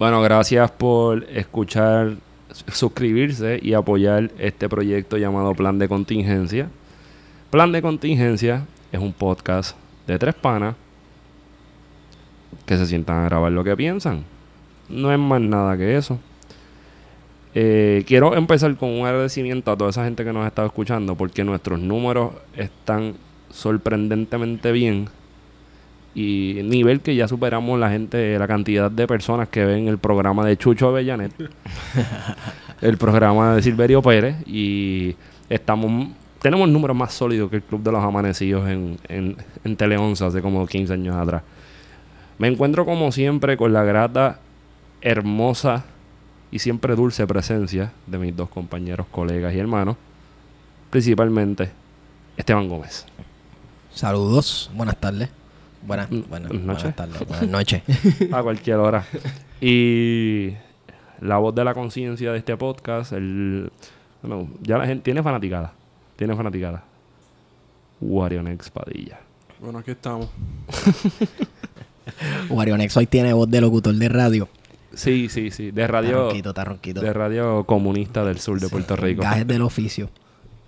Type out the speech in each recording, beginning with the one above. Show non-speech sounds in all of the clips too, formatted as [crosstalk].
Bueno, gracias por escuchar, suscribirse y apoyar este proyecto llamado Plan de Contingencia. Plan de Contingencia es un podcast de tres panas que se sientan a grabar lo que piensan. No es más nada que eso. Eh, quiero empezar con un agradecimiento a toda esa gente que nos ha estado escuchando porque nuestros números están sorprendentemente bien y nivel que ya superamos la gente, la cantidad de personas que ven el programa de Chucho Avellanet, [laughs] el programa de Silverio Pérez y estamos tenemos números más sólidos que el Club de los Amanecidos en, en, en Tele 11 hace como 15 años atrás. Me encuentro como siempre con la grata, hermosa y siempre dulce presencia de mis dos compañeros, colegas y hermanos, principalmente Esteban Gómez. Saludos, buenas tardes. Buenas, buenas, noches. tardes, buenas noches. [laughs] a cualquier hora. Y la voz de la conciencia de este podcast, el, bueno, ya la gente tiene fanaticada. Tiene fanaticada. Warionex Padilla. Bueno, aquí estamos. [laughs] Warionex hoy tiene voz de locutor de radio. Sí, sí, sí. De Está radio, ronquito, está ronquito. de radio comunista del sur de Puerto Rico. Gajes del oficio.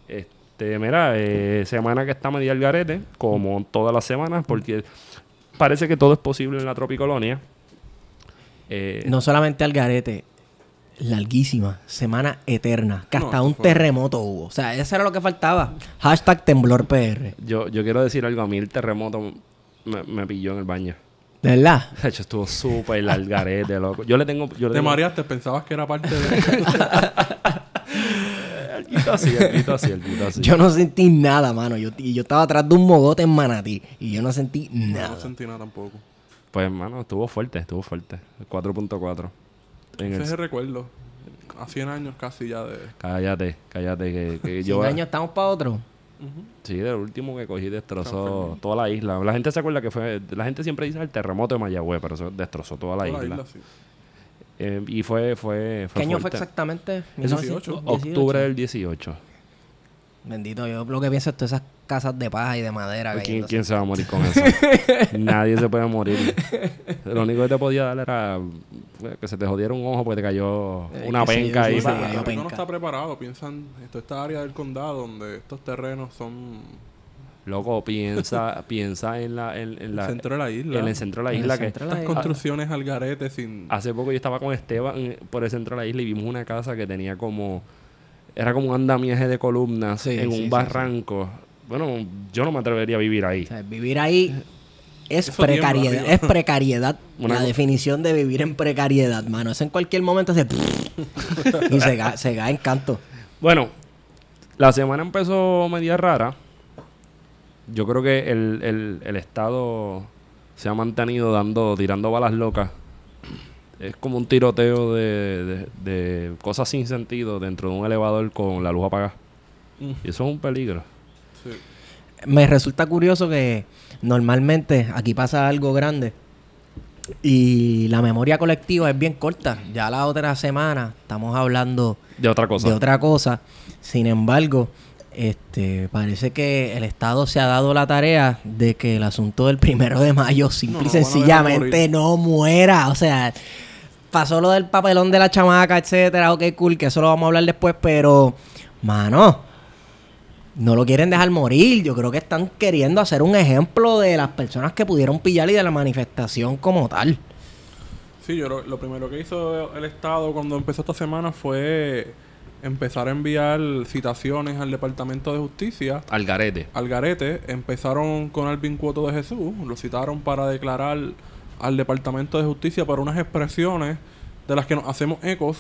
Este, mira, eh, semana que está media al garete, como todas las semanas, porque parece que todo es posible en la tropicolonia. Eh, No solamente al garete, larguísima, semana eterna, que hasta un fue- terremoto hubo. O sea, eso era lo que faltaba. Hashtag temblor PR. yo, yo quiero decir algo. A mí el terremoto me, me pilló en el baño. ¿De verdad? [laughs] De hecho, estuvo súper al garete, loco. Yo le tengo... Yo le Te tengo mareaste, pensabas que era parte de... [laughs] Alguito así, alguito así, alguito así. Yo no sentí nada, mano. Yo, y yo estaba atrás de un mogote en Manatí y yo no sentí No, nada. no sentí nada tampoco. Pues, hermano, estuvo fuerte, estuvo fuerte. 4.4. En Ese es el recuerdo. A 100 años casi ya de... Cállate, cállate, que, que [laughs] Cien yo... años estamos para otro. Sí, del último que cogí destrozó toda la isla. La gente se acuerda que fue... La gente siempre dice el terremoto de Mayagüez, pero eso destrozó toda la Toda isla. la isla, sí. Eh, y fue, fue, fue ¿Qué año fue exactamente? Eso 18. Octubre del 18. Bendito, yo lo que pienso es todas esas casas de paja y de madera. ¿Quién, quién se va a morir con eso? [laughs] Nadie se puede morir. Lo único que te podía dar era eh, que se te jodiera un ojo porque te cayó Eh, una penca sí, ahí. sí, Rico penca. no está preparado. Piensan... Esto esta área del condado donde estos terrenos son... Loco, piensa, [laughs] piensa en la, en, en El centro de la isla. en el centro de la isla que de Estas la isla. construcciones al garete sin... hace poco yo estaba con Esteban por el centro de la isla y vimos una casa que tenía como era como un andamiaje de columnas Sí, en sí, sí, un barranco. Bueno, yo no me atrevería a vivir ahí. O sea, vivir ahí es Eso precariedad. Es precariedad. Una la co- definición de vivir en precariedad, mano. Eso en cualquier momento hace... [laughs] y se cae, se cae en canto. Bueno, la semana empezó media rara. Yo creo que el, el, el Estado se ha mantenido dando, tirando balas locas. Es como un tiroteo de, de- de cosas sin sentido dentro de un elevador con la luz apagada. Mm, Y eso es un peligro. sí. Me resulta curioso que normalmente aquí pasa algo grande y la memoria colectiva es bien corta. Ya la otra semana estamos hablando De otra cosa. de otra cosa. Sin embargo, este parece que el Estado se ha dado la tarea de que el asunto del primero de mayo simple No, y sencillamente no muera. O sea, pasó lo del papelón de la chamaca, etcétera. Ok, cool, que eso lo vamos a hablar después, pero, mano. No lo quieren dejar morir. Yo creo que están queriendo hacer un ejemplo de las personas que pudieron pillar y de la manifestación como tal. Sí, yo lo, lo primero que hizo el Estado cuando empezó esta semana fue empezar a enviar citaciones al Departamento de Justicia, Al garete. al garete. Empezaron con Alvin Cuoto de Jesús, lo citaron para declarar al Departamento de Justicia por unas expresiones de las que nos hacemos ecos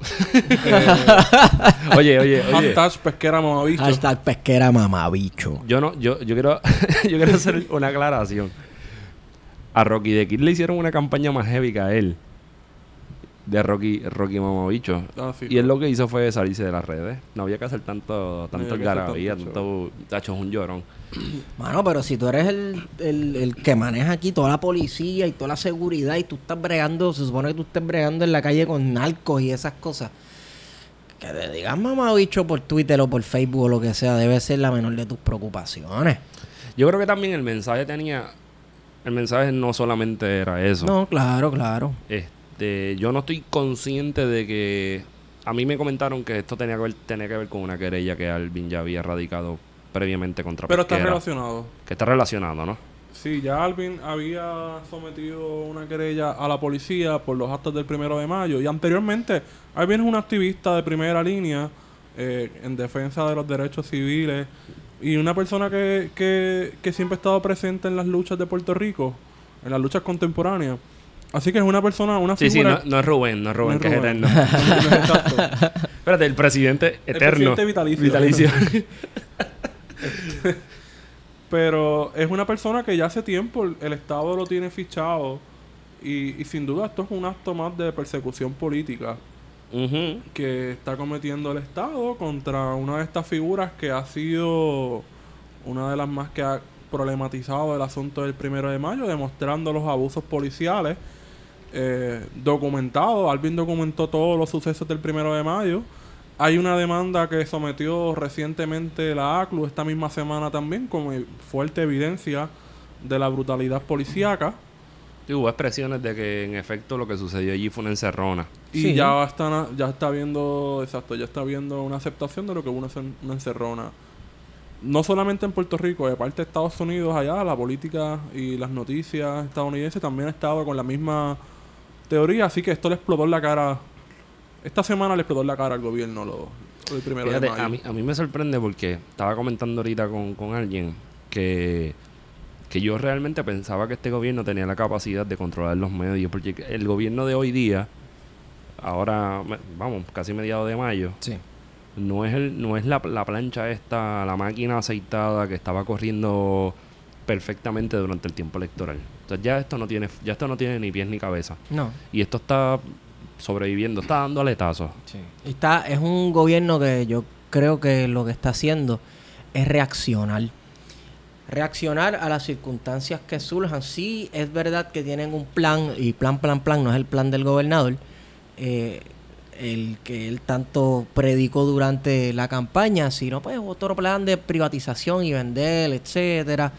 [laughs] Oye, oye, oye. Hashtag pesquera mamabicho. Hashtag pesquera mamabicho. Yo no, yo, yo quiero, [laughs] yo quiero hacer una aclaración. A Rocky de Kid le hicieron una campaña más heavy que a él. De Rocky, Rocky Mamabicho. Ah, sí, y él claro. lo que hizo fue salirse de las redes. No había que hacer tanto, tanto garabía, tanto tacho, es un llorón. [clears throat] Mano, pero si tú eres el, el, el que maneja aquí toda la policía y toda la seguridad y tú estás bregando, se supone que tú estés bregando en la calle con narcos y esas cosas. Que te digas mamá bicho por Twitter o por Facebook o lo que sea, debe ser la menor de tus preocupaciones. Yo creo que también el mensaje tenía... El mensaje no solamente era eso. No, claro, claro. Este, yo no estoy consciente de que a mí me comentaron que esto tenía que ver, tenía que ver con una querella que Alvin ya había radicado previamente contra Pero está relacionado. Que está relacionado, ¿no? Sí, ya Alvin había sometido una querella a la policía por los actos del primero de mayo. Y anteriormente, Alvin es un activista de primera línea eh, en defensa de los derechos civiles y una persona que, que, que siempre ha estado presente en las luchas de Puerto Rico, en las luchas contemporáneas. Así que es una persona, una Sí, sí, figura... no, no es Rubén, no es Rubén, no que es Rubén. eterno. [laughs] No. Espérate, el presidente El eterno. presidente vitalicio. vitalicio. [laughs] Pero es una persona que ya hace tiempo el, el Estado lo tiene fichado y, y sin duda esto es un acto más de persecución política que está cometiendo el Estado contra una de estas figuras que ha sido una de las más que ha problematizado el asunto del primero de mayo, demostrando los abusos policiales eh, documentados. Alvin documentó todos los sucesos del primero de mayo. Hay una demanda que sometió recientemente la ACLU esta misma semana también, como fuerte evidencia de la brutalidad policíaca. Y hubo expresiones de que en efecto lo que sucedió allí fue una encerrona. Y Sí. ya está, ya está viendo, exacto, ya está viendo una aceptación de lo que es una, una encerrona. No solamente en Puerto Rico, de parte de Estados Unidos allá, la política y las noticias estadounidenses también han estado con la misma teoría, así que esto le explotó en la cara. Esta semana le explotó en la cara al gobierno lo, primero Fíjate, de mayo. a mí, a mí me sorprende porque estaba comentando ahorita con, con alguien que, que yo realmente pensaba que este gobierno tenía la capacidad de controlar los medios, porque el gobierno de hoy día, ahora, me- vamos, casi mediados de mayo, Sí. no es el no es la, la plancha esta, la máquina aceitada que estaba corriendo perfectamente durante el tiempo electoral. Entonces ya esto no tiene ya esto no tiene ni pies ni cabeza. No. Y esto está sobreviviendo, está dando aletazos. Está, es un gobierno que yo creo que lo que está haciendo es reaccionar. Reaccionar a las circunstancias que surjan. Sí, es verdad que tienen un plan, y plan, plan, plan, no es el plan del gobernador, eh, el que él tanto predicó durante la campaña, sino pues otro plan de privatización y vender, etcétera.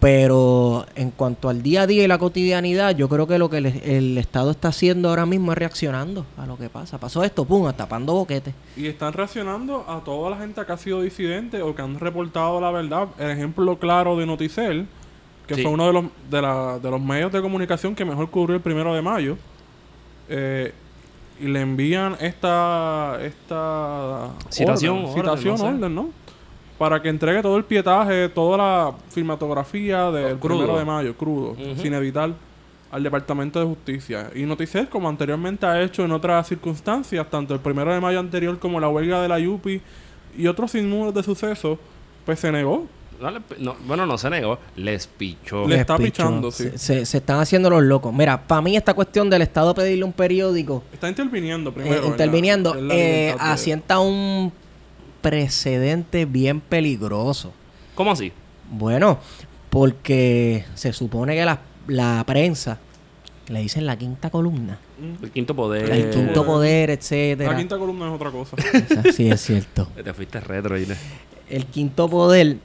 Pero en cuanto al día a día y la cotidianidad, yo creo que lo que el, el Estado está haciendo ahora mismo es reaccionando a lo que pasa. Pasó esto, pum, tapando boquetes. Y están reaccionando a toda la gente que ha sido disidente o que han reportado la verdad. El ejemplo claro de Noticel, que Sí. fue uno de los, de, la- de los medios de comunicación que mejor cubrió el primero de mayo. eh, y le envían esta, esta Citación, orden, orden, citación, no sé. orden, ¿no? Para que entregue todo el pietaje, toda la filmatografía del Oh, crudo. primero de mayo, crudo, sin editar, al Departamento de Justicia. Y Noticel, como anteriormente ha hecho en otras circunstancias, tanto el primero de mayo anterior como la huelga de la Yupi y otros sinnúmeros de sucesos, pues se negó. No bueno, no se negó, les pichó. Le Les está pichó. pichando, sí. Se, se- se están haciendo los locos. Mira, para mí esta cuestión del Estado pedirle un periódico, Está interviniendo eh, primero. en la- interviniendo, en la eh, asienta un precedente bien peligroso. ¿Cómo así? Bueno, porque se supone que la, la prensa, le dicen la quinta columna, Mm. El quinto poder. el quinto poder, etcétera. La quinta columna es otra cosa. Esa sí es cierto. [laughs] Te fuiste retro, Ine. El quinto poder,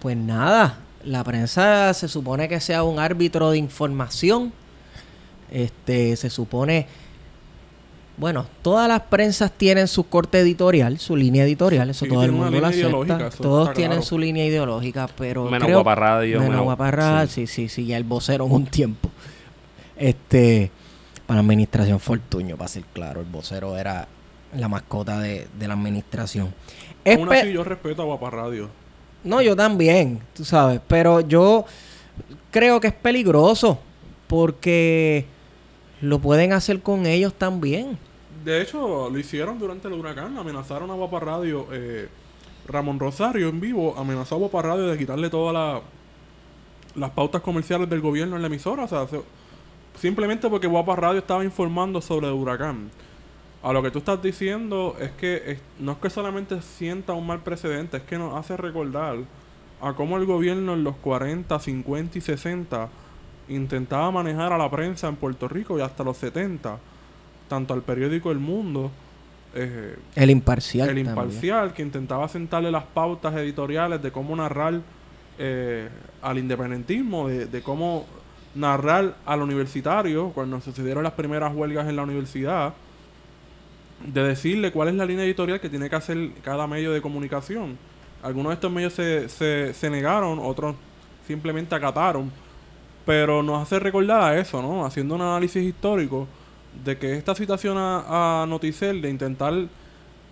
pues nada, la prensa se supone que sea un árbitro de información. Este, se supone, bueno, todas las prensas tienen su corte editorial, su línea editorial, eso Sí, todo el mundo lo acepta. Todos tienen claro. su línea ideológica, pero Menos creo- Guapa Radio, menos menos- Guapa Radio, sí, sí, sí, ya el vocero en un tiempo. Este, para la administración Fortuño, para ser claro, el vocero era la mascota de, de la administración. Aún Espe- así, yo respeto a Guapa Radio. no, yo también, tú sabes, pero yo creo que es peligroso porque lo pueden hacer con ellos también. De hecho, lo hicieron durante el huracán. Amenazaron a Guapa Radio. eh, Ramón Rosario en vivo amenazó a Guapa Radio de quitarle todas la- las pautas comerciales del gobierno en la emisora. O sea, se- simplemente porque Guapa Radio estaba informando sobre el huracán. A lo que tú estás diciendo es que no es que solamente sienta un mal precedente, es que nos hace recordar a cómo el gobierno en los 40, 50 y 60 intentaba manejar a la prensa en Puerto Rico y hasta los 70, tanto al periódico El Mundo, eh, El imparcial. El también. Imparcial, que intentaba sentarle las pautas editoriales de cómo narrar eh, al independentismo, de, de cómo narrar al universitario, cuando sucedieron las primeras huelgas en la universidad, de decirle cuál es la línea editorial que tiene que hacer cada medio de comunicación. Algunos de estos medios se, se, se negaron, otros simplemente acataron, pero nos hace recordar a eso, ¿no? Haciendo un análisis histórico de que esta situación a, a Noticel de intentar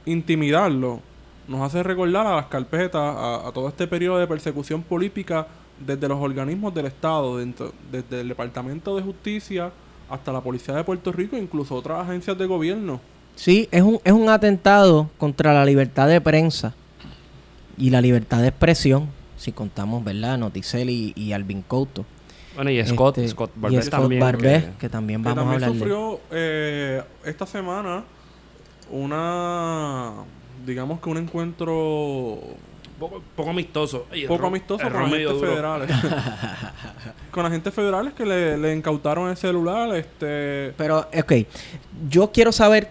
intimidarlo nos hace recordar a las carpetas, a, todo este periodo de persecución política desde los organismos del Estado, dentro- desde el Departamento de Justicia hasta la Policía de Puerto Rico, incluso otras agencias de gobierno. Sí, es un, es un atentado contra la libertad de prensa y la libertad de expresión, si contamos, ¿verdad? Noticel y, y Alvin Couto. Bueno, y Scott, Este, Scott y Barbet Scott también. Barbet, que- que también que vamos a también hablar de él. sufrió eh, esta semana una, digamos que un encuentro poco, poco amistoso. Ay, poco amistoso con agentes federales. [laughs] con agentes federales que le, le incautaron el celular, este... Pero, ok, yo quiero saber,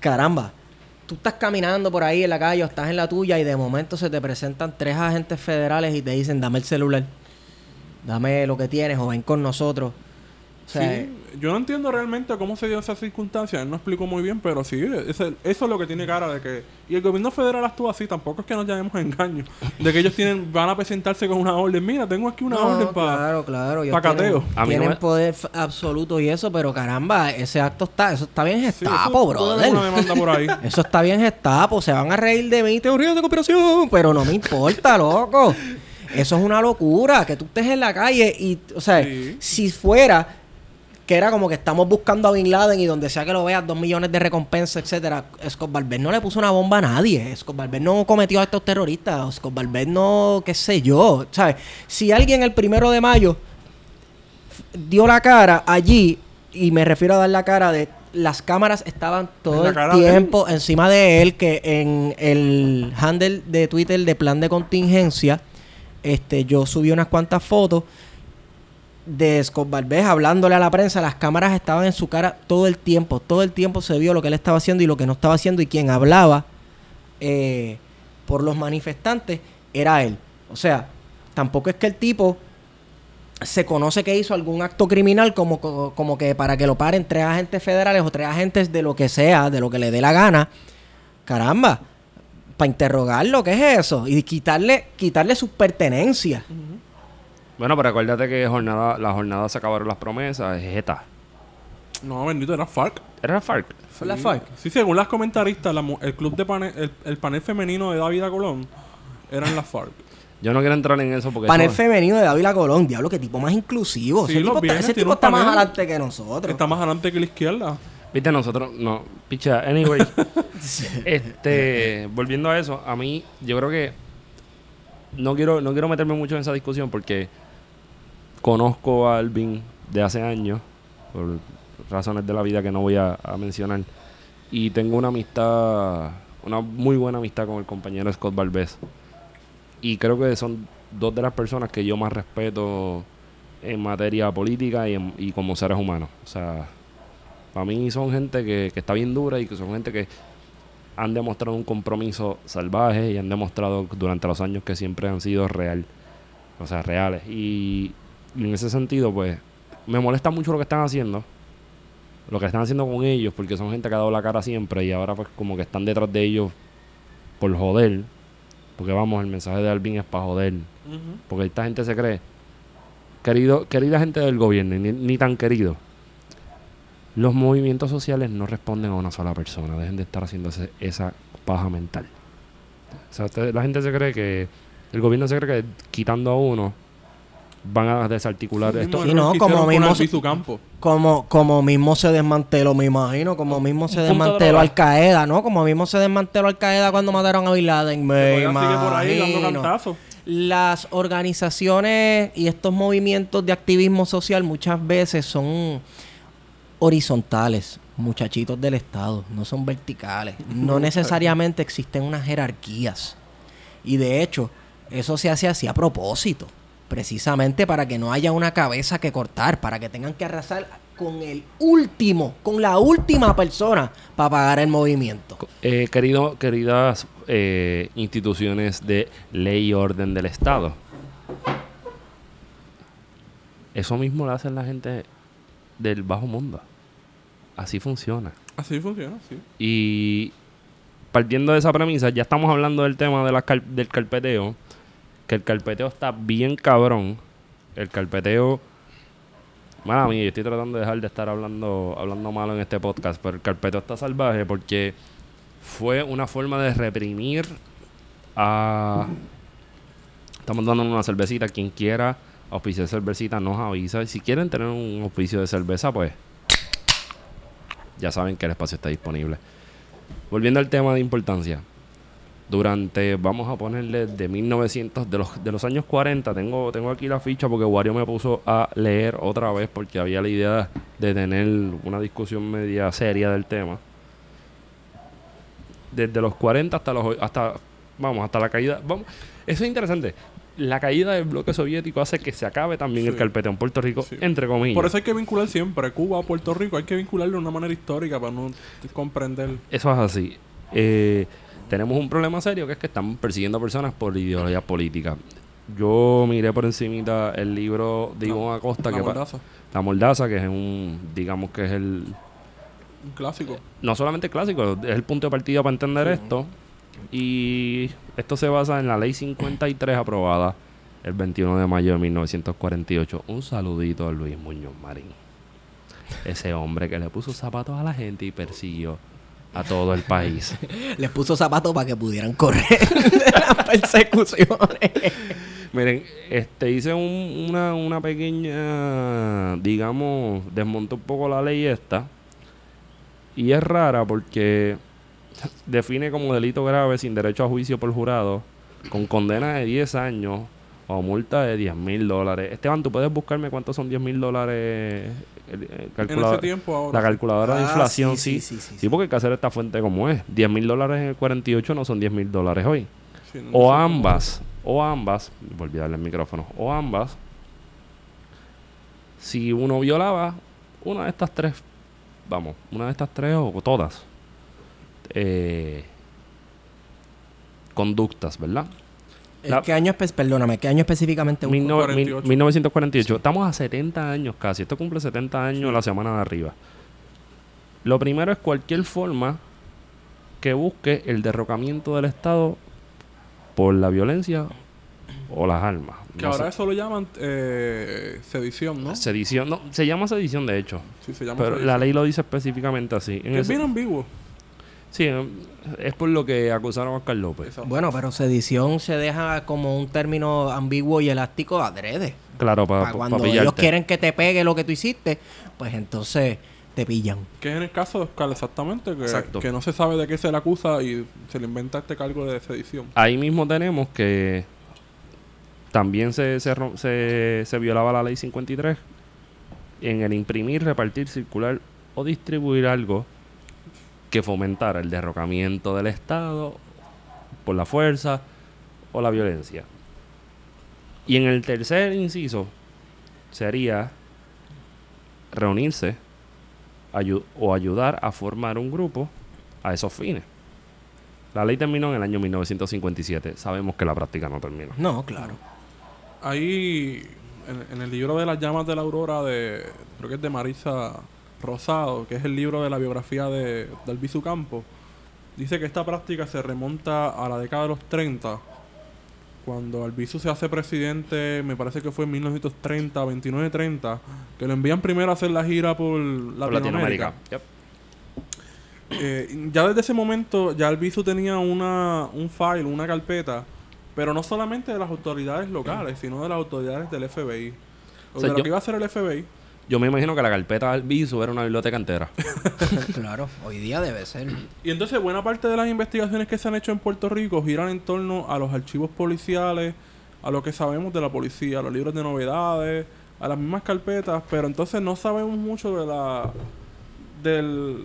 caramba, tú estás caminando por ahí en la calle o estás en la tuya y de momento se te presentan tres agentes federales y te dicen, dame el celular, dame lo que tienes o ven con nosotros. O sea, Sí, yo no entiendo realmente cómo se dio esa circunstancia. Él no explicó muy bien, pero sí, ese- eso es lo que tiene cara de que... Y el gobierno federal actúa así, tampoco es que nos llamemos engaño. De que ellos tienen van a presentarse con una orden. Mira, tengo aquí una no, orden para... claro, claro, ellos pa' cateo. tienen, no tienen me- poder absoluto y eso, pero caramba, ese acto está, eso está bien Sí, gestapo, eso puede haber brother. una demanda por ahí. [laughs] Eso está bien gestapo, se van a reír de mí, teorías de conspiración, pero no me importa, loco. Eso es una locura, que tú estés en la calle y, o sea, Sí. si fuera que era como que estamos buscando a Bin Laden y donde sea que lo veas, dos millones de recompensa, etcétera. Scott Valverde no le puso una bomba a nadie. Scott Valverde no cometió actos terroristas. Scott Valverde no, qué sé yo. ¿Sabes? Si alguien el primero de mayo dio la cara allí, y me refiero a dar la cara de las cámaras estaban todo el tiempo encima de él, que en el handle de Twitter de plan de contingencia, este, yo subí unas cuantas fotos de Scott Valdez hablándole a la prensa, las cámaras estaban en su cara todo el tiempo, todo el tiempo se vio lo que él estaba haciendo y lo que no estaba haciendo y quien hablaba eh, por los manifestantes era él. O sea, tampoco es que el tipo se conoce que hizo algún acto criminal como, co- como que para que lo paren tres agentes federales o tres agentes de lo que sea, de lo que le dé la gana. Caramba, para interrogarlo, ¿qué es eso? Y quitarle, quitarle sus pertenencias. Bueno, pero acuérdate que jornada, la jornada se acabaron las promesas. Es ETA. No, bendito, era FARC. ¿Era FARC? ¿Fue la FARC? Sí, según las comentaristas, la el club de panel, el, el panel femenino de David Colón eran las FARC. Yo no quiero entrar en eso porque... Panel eso- femenino de Dávila Colón. Diablo, qué tipo más inclusivo. Sí, ese los tipo, está, viernes ese tipo está más adelante que nosotros. Está más adelante que la izquierda. Viste, nosotros... No, picha. Anyway. [laughs] este... Volviendo a eso. A mí, yo creo que... No quiero, no quiero meterme mucho en esa discusión porque... Conozco a Alvin de hace años. Por razones de la vida que no voy a, a mencionar. Y tengo una amistad... Una muy buena amistad con el compañero Scott Valdez. Y creo que son dos de las personas que yo más respeto en materia política y, en- y como seres humanos. O sea, para mí son gente que, que está bien dura y que son gente que han demostrado un compromiso salvaje y han demostrado durante los años que siempre han sido real. O sea, reales. Y, y en ese sentido, pues, me molesta mucho lo que están haciendo. Lo que están haciendo con ellos, porque son gente que ha dado la cara siempre y ahora pues como que están detrás de ellos por joder. Porque vamos, el mensaje de Alvin es para joder. Porque esta gente se cree. Querido, querida gente del gobierno, ni tan querido. Los movimientos sociales no responden a una sola persona. Dejen de estar haciendo ese- esa paja mental. O sea, usted- la gente se cree que. El gobierno se cree que quitando a uno van a desarticular esto. Sí, no, como mismo se- su campo. Como, como mismo se desmanteló, me imagino, como mismo se desmanteló. Al Qaeda, ¿no? Como mismo se desmanteló Al Qaeda cuando mataron a Bin Laden, me Todavía sigue por ahí dando imagino. Las organizaciones y estos movimientos de activismo social muchas veces son horizontales, muchachitos del Estado, no son verticales. No necesariamente existen unas jerarquías. Y de hecho, eso se hace así a propósito, precisamente para que no haya una cabeza que cortar, para que tengan que arrasar con el último, con la última persona para pagar el movimiento. Eh, querido, queridas eh, instituciones de ley y orden del Estado. Eso mismo lo hacen la gente del bajo mundo. Así funciona. Así funciona, sí. Y partiendo de esa premisa, ya estamos hablando del tema de la car- del carpeteo. Que el carpeteo está bien cabrón. El carpeteo. Mala mía, yo estoy tratando de dejar de estar hablando, hablando malo en este podcast. Pero el carpeteo está salvaje porque fue una forma de reprimir a. Estamos dando una cervecita. Quien quiera auspiciar cervecita nos avisa. Y si quieren tener un auspicio de cerveza, pues ya saben que el espacio está disponible. Volviendo al tema de importancia. Durante, vamos a ponerle de 1900, de los, de los años 40, tengo, tengo aquí la ficha porque Wario me puso a leer otra vez porque había la idea de tener una discusión media seria del tema. Desde los 40 hasta los, hasta, vamos, hasta la caída, vamos, eso es interesante. La caída del bloque soviético hace que se acabe también el carpeteo en Puerto Rico, Sí. entre comillas. Por eso hay que vincular siempre Cuba a Puerto Rico. Hay que vincularlo de una manera histórica para no comprender. Eso es así. Eh, tenemos un problema serio que es que están persiguiendo personas por ideología política. Yo miré por encimita el libro de Ivonne Acosta, La que mordaza. La Mordaza, que es un, digamos que es el, Un clásico. no solamente clásico, es el punto de partida para entender esto. Y esto se basa en la ley 53 aprobada el 21 de mayo de 1948. Un saludito a Luis Muñoz Marín. Ese hombre que le puso zapatos a la gente y persiguió a todo el país. [laughs] Les puso zapatos para que pudieran correr [laughs] de las persecuciones. Miren, este hice un- una, una pequeña, digamos, desmonté un poco la ley esta. Y es rara porque define como delito grave sin derecho a juicio por jurado, con condena de 10 años o multa de 10 mil dólares. Esteban, ¿tú puedes buscarme cuántos son 10 mil dólares? El- el En calculador- ese tiempo ahora. la calculadora de Ah, inflación, sí, sí. sí, sí, sí, Sí, porque hay que hacer esta fuente como es. 10 mil dólares en el 48 no son 10 mil dólares hoy. Sí, no O ambas, o ambas, volví a darle el micrófono, o ambas, si uno violaba una de estas tres, vamos, una de estas tres o todas, eh, conductas, ¿verdad? La- ¿Qué año Perdóname, ¿qué año específicamente? busco? Mil no- mil- 48. 1948. Estamos a 70 años casi. Esto cumple 70 años la semana de arriba. Lo primero es cualquier forma que busque el derrocamiento del Estado por la violencia o las armas. Que No ahora sé. eso lo llaman eh, sedición, ¿no? Sedición. No, se llama sedición de hecho. Sí, se llama Pero sedición. la ley lo dice específicamente así. En es ese- bien ambiguo. Sí, eh, es por lo que acusaron a Oscar López. Bueno, pero sedición se deja como un término ambiguo y elástico adrede. Claro, para, cuando ellos quieren que te pegue lo que tú hiciste, pues entonces te pillan. Que es en el caso de Oscar, exactamente, que, Exacto. que no se sabe de qué se le acusa y se le inventa este cargo de sedición. Ahí mismo tenemos que también se, se, se- se violaba la ley 53 en el imprimir, repartir, circular o distribuir algo que fomentara el derrocamiento del Estado por la fuerza o la violencia. Y en el tercer inciso sería reunirse ayu- o ayudar a formar un grupo a esos fines. La ley terminó en el año 1957. Sabemos que la práctica no terminó. No, claro. Ahí, en, en el libro de las llamas de la aurora, de creo que es de Marisa Rosado, que es el libro de la biografía de, de Albizu Campo, dice que esta práctica se remonta a la década de los 30, cuando Albizu se hace presidente, me parece que fue en 1930, 29-30, que lo envían primero a hacer la gira por Por Latinoamérica. Yep. Eh, ya desde ese momento, ya Albizu tenía una, un file, una carpeta Pero no solamente de las autoridades locales, sino de las autoridades del FBI. O, O sea, de lo yo- que iba a hacer el FBI. Yo me imagino que la carpeta del viso era una biblioteca entera. [laughs] claro, hoy día debe ser. Y entonces buena parte de las investigaciones que se han hecho en Puerto Rico giran en torno a los archivos policiales, a lo que sabemos de la policía, a los libros de novedades, a las mismas carpetas, pero entonces no sabemos mucho de la del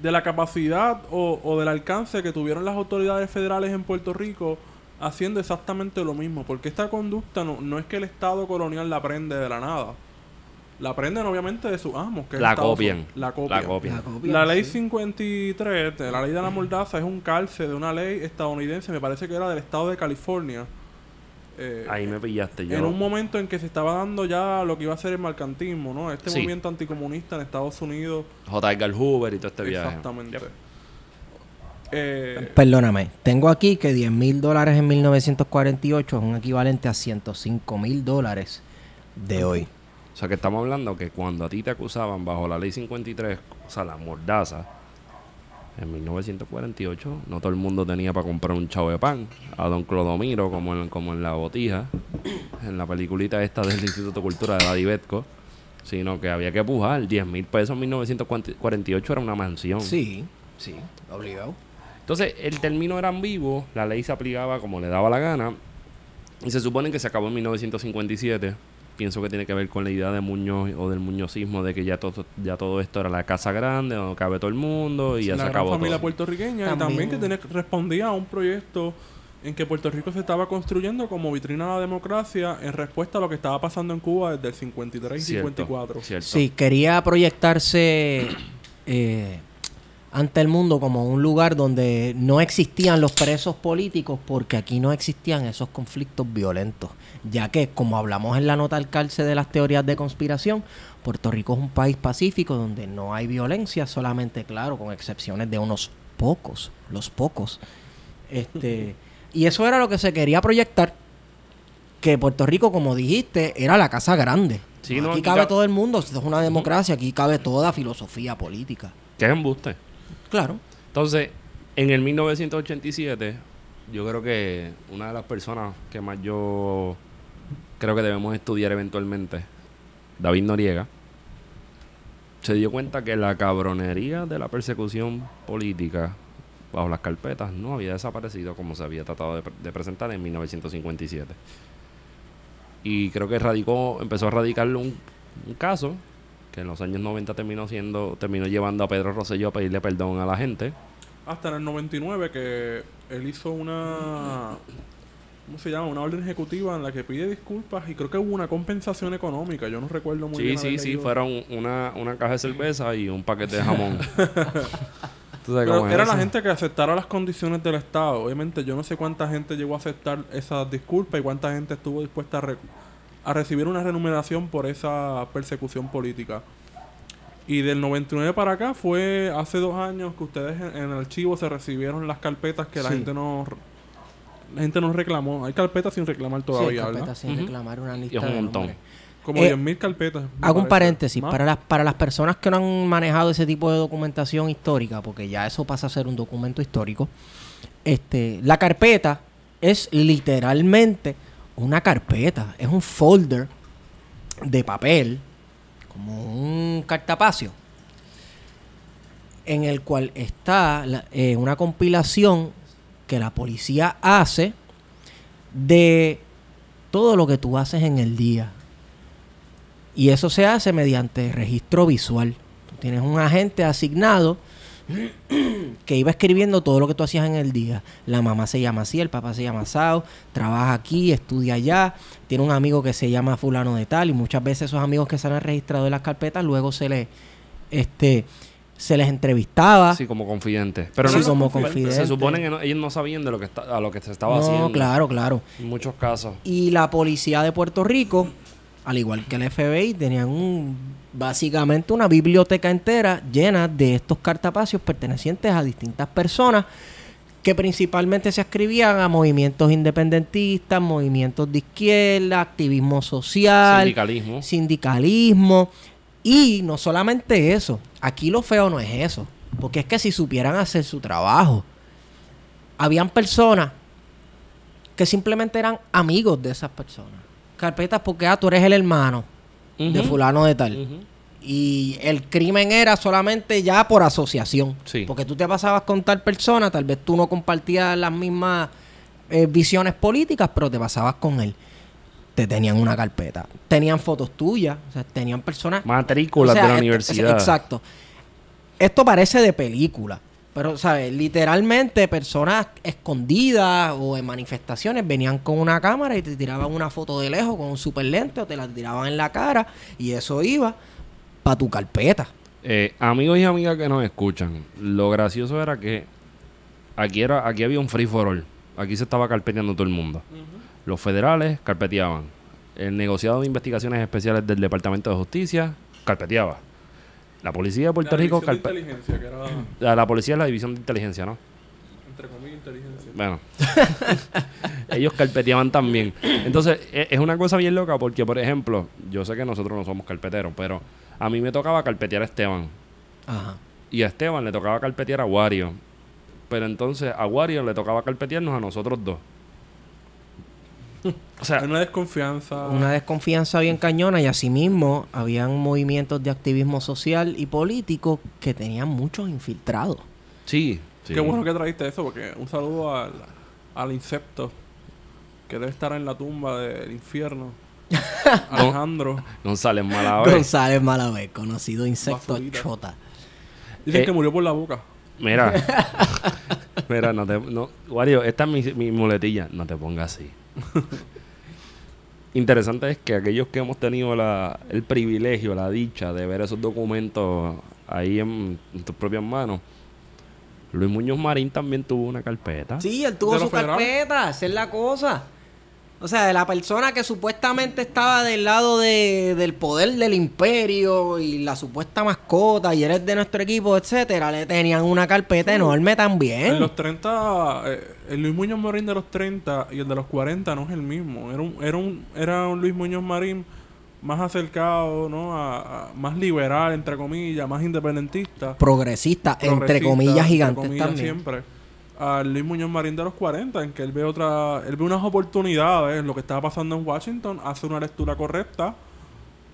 de la capacidad o, o del alcance que tuvieron las autoridades federales en Puerto Rico haciendo exactamente lo mismo, porque esta conducta no, no es que el Estado colonial la aprende de la nada. La aprenden obviamente de sus amos, que La copian. La copian. La copian. La copia, La ley sí. 53, de la ley de la mordaza, es un calce de una ley estadounidense, me parece que era del estado de California. Eh, Ahí me pillaste yo. en un momento en que se estaba dando ya lo que iba a ser el mercantismo, ¿no? Este Sí. movimiento anticomunista en Estados Unidos. J. Edgar Hoover y todo este viaje. Exactamente. Yep. Eh, Perdóname, tengo aquí que 10 mil dólares en 1948 es un equivalente a 105 mil dólares de hoy. O sea, que estamos hablando que cuando a ti te acusaban bajo la ley 53, o sea, la mordaza, en 1948, no todo el mundo tenía para comprar un chavo de pan. A don Clodomiro, como en, como en La Botija, [clears throat] en la peliculita esta del Instituto de Cultura de Daddy Betco, sino que había que pujar. 10 mil pesos en 1948 era una mansión. Sí, sí, obligado. Entonces, el término era ambiguo, la ley se aplicaba como le daba la gana, y se supone que se acabó en 1957. Pienso que tiene que ver con la idea de Muñoz o del muñozismo de que ya todo, ya todo esto era la casa grande, donde cabe todo el mundo y ya la se gran acabó familia todo. puertorriqueña y También- también que tenía- respondía a un proyecto en que Puerto Rico se estaba construyendo como vitrina a la democracia en respuesta a lo que estaba pasando en Cuba desde el 53 y Cierto, 54. cierto. Sí, quería proyectarse eh, ante el mundo como un lugar donde no existían los presos políticos porque aquí no existían esos conflictos violentos. Ya que, como hablamos en la nota al calce de las teorías de conspiración, Puerto Rico es un país pacífico donde no hay violencia, solamente, claro, con excepciones de unos pocos, los pocos. Este, y eso era lo que se quería proyectar, que Puerto Rico, como dijiste, era la casa grande. Sí, no, aquí aquí cabe ca- todo el mundo, esto es una democracia, aquí cabe toda filosofía política. Es embuste. Claro. Entonces, en el 1987, yo creo que una de las personas que más yo creo que debemos estudiar eventualmente, David Noriega, se dio cuenta que la cabronería de la persecución política bajo las carpetas no había desaparecido como se había tratado de, pre- de presentar en 1957. Y creo que radicó, empezó a radicarle un caso que en los años 90 terminó siendo, terminó llevando a Pedro Rosselló a pedirle perdón a la gente. Hasta en el 99 que él hizo una... ¿Cómo se llama? Una orden ejecutiva en la que pide disculpas y creo que hubo una compensación económica. Yo no recuerdo muy Sí, bien. sí, sí, leído. fueron una, una caja de cerveza y un paquete de jamón. [laughs] ¿Tú sabes Pero era eso? la gente que aceptara las condiciones del Estado. Obviamente, yo no sé cuánta gente llegó a aceptar esas disculpas y cuánta gente estuvo dispuesta a, a recibir una remuneración por esa persecución política. Y del 99 para acá fue hace dos años que ustedes en, en el archivo se recibieron las carpetas que la gente no la gente no reclamó. Hay carpetas sin reclamar todavía, sí, ¿verdad? carpeta sin reclamar una lista es un de montón. Como Eh, 10.000 carpetas. Hago un paréntesis. ¿Más? Para las, para las personas que no han manejado ese tipo de documentación histórica, porque ya eso pasa a ser un documento histórico, este, la carpeta es literalmente una carpeta. Es un folder de papel, como un cartapacio, en el cual está eh, una compilación que la policía hace de todo lo que tú haces en el día. Y eso se hace mediante registro visual. Tú tienes un agente asignado que iba escribiendo todo lo que tú hacías en el día. La mamá se llama así, el papá se llama Sao, trabaja aquí, estudia allá, tiene un amigo que se llama fulano de tal y muchas veces esos amigos que se han registrado en las carpetas luego se les este se les entrevistaba. Sí, como confidente. Pero Sí, no, como se- supone que no- ellos no sabían de lo que está, a lo que se estaba no, haciendo. claro, claro. En muchos casos. Y la policía de Puerto Rico, al igual que el FBI, tenían un, básicamente una biblioteca entera llena de estos cartapacios pertenecientes a distintas personas que principalmente se escribían a movimientos independentistas, movimientos de izquierda, activismo social, Sindicalismo. sindicalismo. Y no solamente eso, aquí lo feo no es eso, porque es que si supieran hacer su trabajo, habían personas que simplemente eran amigos de esas personas. Carpetas porque, ah, tú eres el hermano de fulano de tal. Y el crimen era solamente ya por asociación. Sí. Porque tú te pasabas con tal persona, tal vez tú no compartías las mismas eh, visiones políticas, pero te pasabas con él. Te tenían una carpeta. Tenían fotos tuyas. O sea, tenían personas. Matrículas O sea, de la universidad. Exacto. Esto parece de película. Pero, ¿sabes? Literalmente personas escondidas o en manifestaciones venían con una cámara y te tiraban una foto de lejos con un super lente o te la tiraban en la cara y eso iba para tu carpeta. Eh, amigos y amigas que nos escuchan, lo gracioso era que aquí era aquí había un free for all. Aquí se estaba carpeteando todo el mundo. Los federales carpeteaban. El negociado de investigaciones especiales del Departamento de Justicia carpeteaba. La policía de Puerto La Rico división de carpe- inteligencia, que era, [clears throat] la, la policía es la división de inteligencia, ¿no? entre comillas, inteligencia. Bueno, [laughs] ellos carpeteaban también. Entonces, e- es una cosa bien loca porque, por ejemplo, yo sé que nosotros no somos carpeteros, pero a mí me tocaba carpetear a Esteban. Ajá. Y a Esteban le tocaba carpetear a Wario. Pero entonces a Wario le tocaba carpetearnos a nosotros dos. [laughs] O sea, Hay una desconfianza. Una desconfianza bien cañona y asimismo habían movimientos de activismo social y político que tenían muchos infiltrados. sí. sí. Qué bueno que traíste eso, porque un saludo al, al insecto que debe estar en la tumba del infierno. [laughs] Alejandro. González Malavé. González Malavé, conocido insecto Basurita. chota. Dicen Eh, que murió por la boca. Mira. [laughs] Mira, no te. No, Wario, esta es mi, mi muletilla. No te pongas así. [laughs] Interesante es que aquellos que hemos tenido la, el privilegio, la dicha de ver esos documentos ahí en, en tus propias manos. Luis Muñoz Marín también tuvo una carpeta. Sí, él tuvo ¿De su carpeta, esa es la cosa. O sea, de la persona que supuestamente estaba del lado de- del poder del imperio y la supuesta mascota y eres de nuestro equipo, etcétera, le tenían una carpeta enorme En también. los 30, eh, el Luis Muñoz Marín de los 30 y el de los 40 no es el mismo. Era un, era un, era un Luis Muñoz Marín más acercado, ¿no? A, a- más liberal, entre comillas, más independentista. Progresista, entre progresista, comillas entre comillas, también. siempre. Al Luis Muñoz Marín de los 40, en que él ve otra, él ve unas oportunidades, lo que estaba pasando en Washington, hace una lectura correcta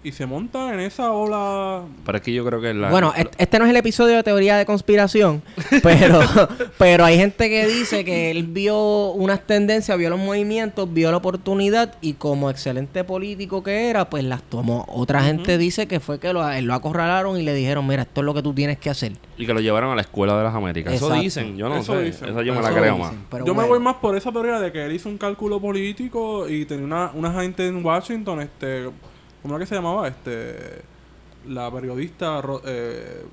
y se monta en esa ola. Pero es que yo creo que la. Bueno, est- este no es el episodio de teoría de conspiración, [laughs] pero, [laughs] pero hay gente que dice que él vio unas tendencias, vio los movimientos, vio la oportunidad y como excelente político que era, pues las tomó. Otra gente dice que fue que lo, él lo acorralaron y le dijeron, mira, esto es lo que tú tienes que hacer. Y que lo llevaron a la escuela de las Américas. Eso dicen, yo no Eso sé. dicen. Esa yo me Eso la creo dicen, más. pero Yo me voy más por esa teoría de que él hizo un cálculo político y tenía una, una gente en Washington, este, ¿cómo era que se llamaba? Este, la periodista, eh,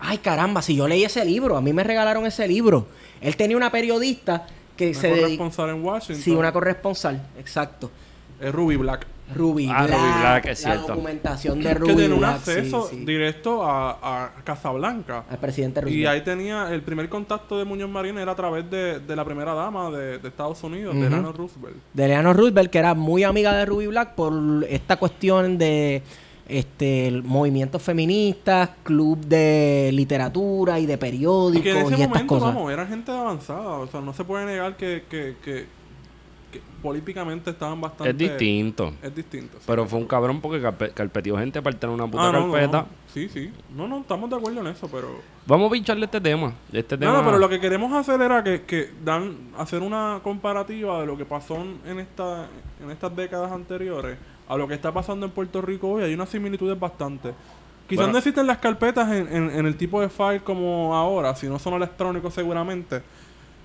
Ay, caramba, si yo leí ese libro, a mí me regalaron ese libro. Él tenía una periodista que una se dedica... corresponsal en Washington, Sí, una corresponsal, exacto. es Ruby Black, Ruby Ah, Black. Ruby Black, es la cierto. documentación de que Ruby tenía un Black, acceso sí, sí. directo a, a Casablanca. al presidente Y Roosevelt. ahí tenía el primer contacto de Muñoz Marín era a través de, de la primera dama de, de Estados Unidos, de Ujú. Eleanor Roosevelt. de Eleanor Roosevelt, que era muy amiga de Ruby Black por esta cuestión de este movimientos feministas, club de literatura y de Y periódicos que en y, ese estas momento, cosas. vamos, era gente avanzada. O sea, no se puede negar que, que, que, que políticamente estaban bastante... Es distinto. Es distinto. sí. Pero fue un cabrón porque carpe- carpeteó gente para tener una puta Ah, no, carpeta. no. Sí, sí. No, no, estamos de acuerdo en eso, pero... Vamos a pincharle este tema. Este tema. No, no, pero lo que queremos hacer era que, que dan hacer una comparativa de lo que pasó en- en esta en estas décadas anteriores a lo que está pasando en Puerto Rico hoy. Hay unas similitudes bastante. Quizás Bueno. no existen las carpetas en, en- en el tipo de file como ahora, si no son electrónicos seguramente.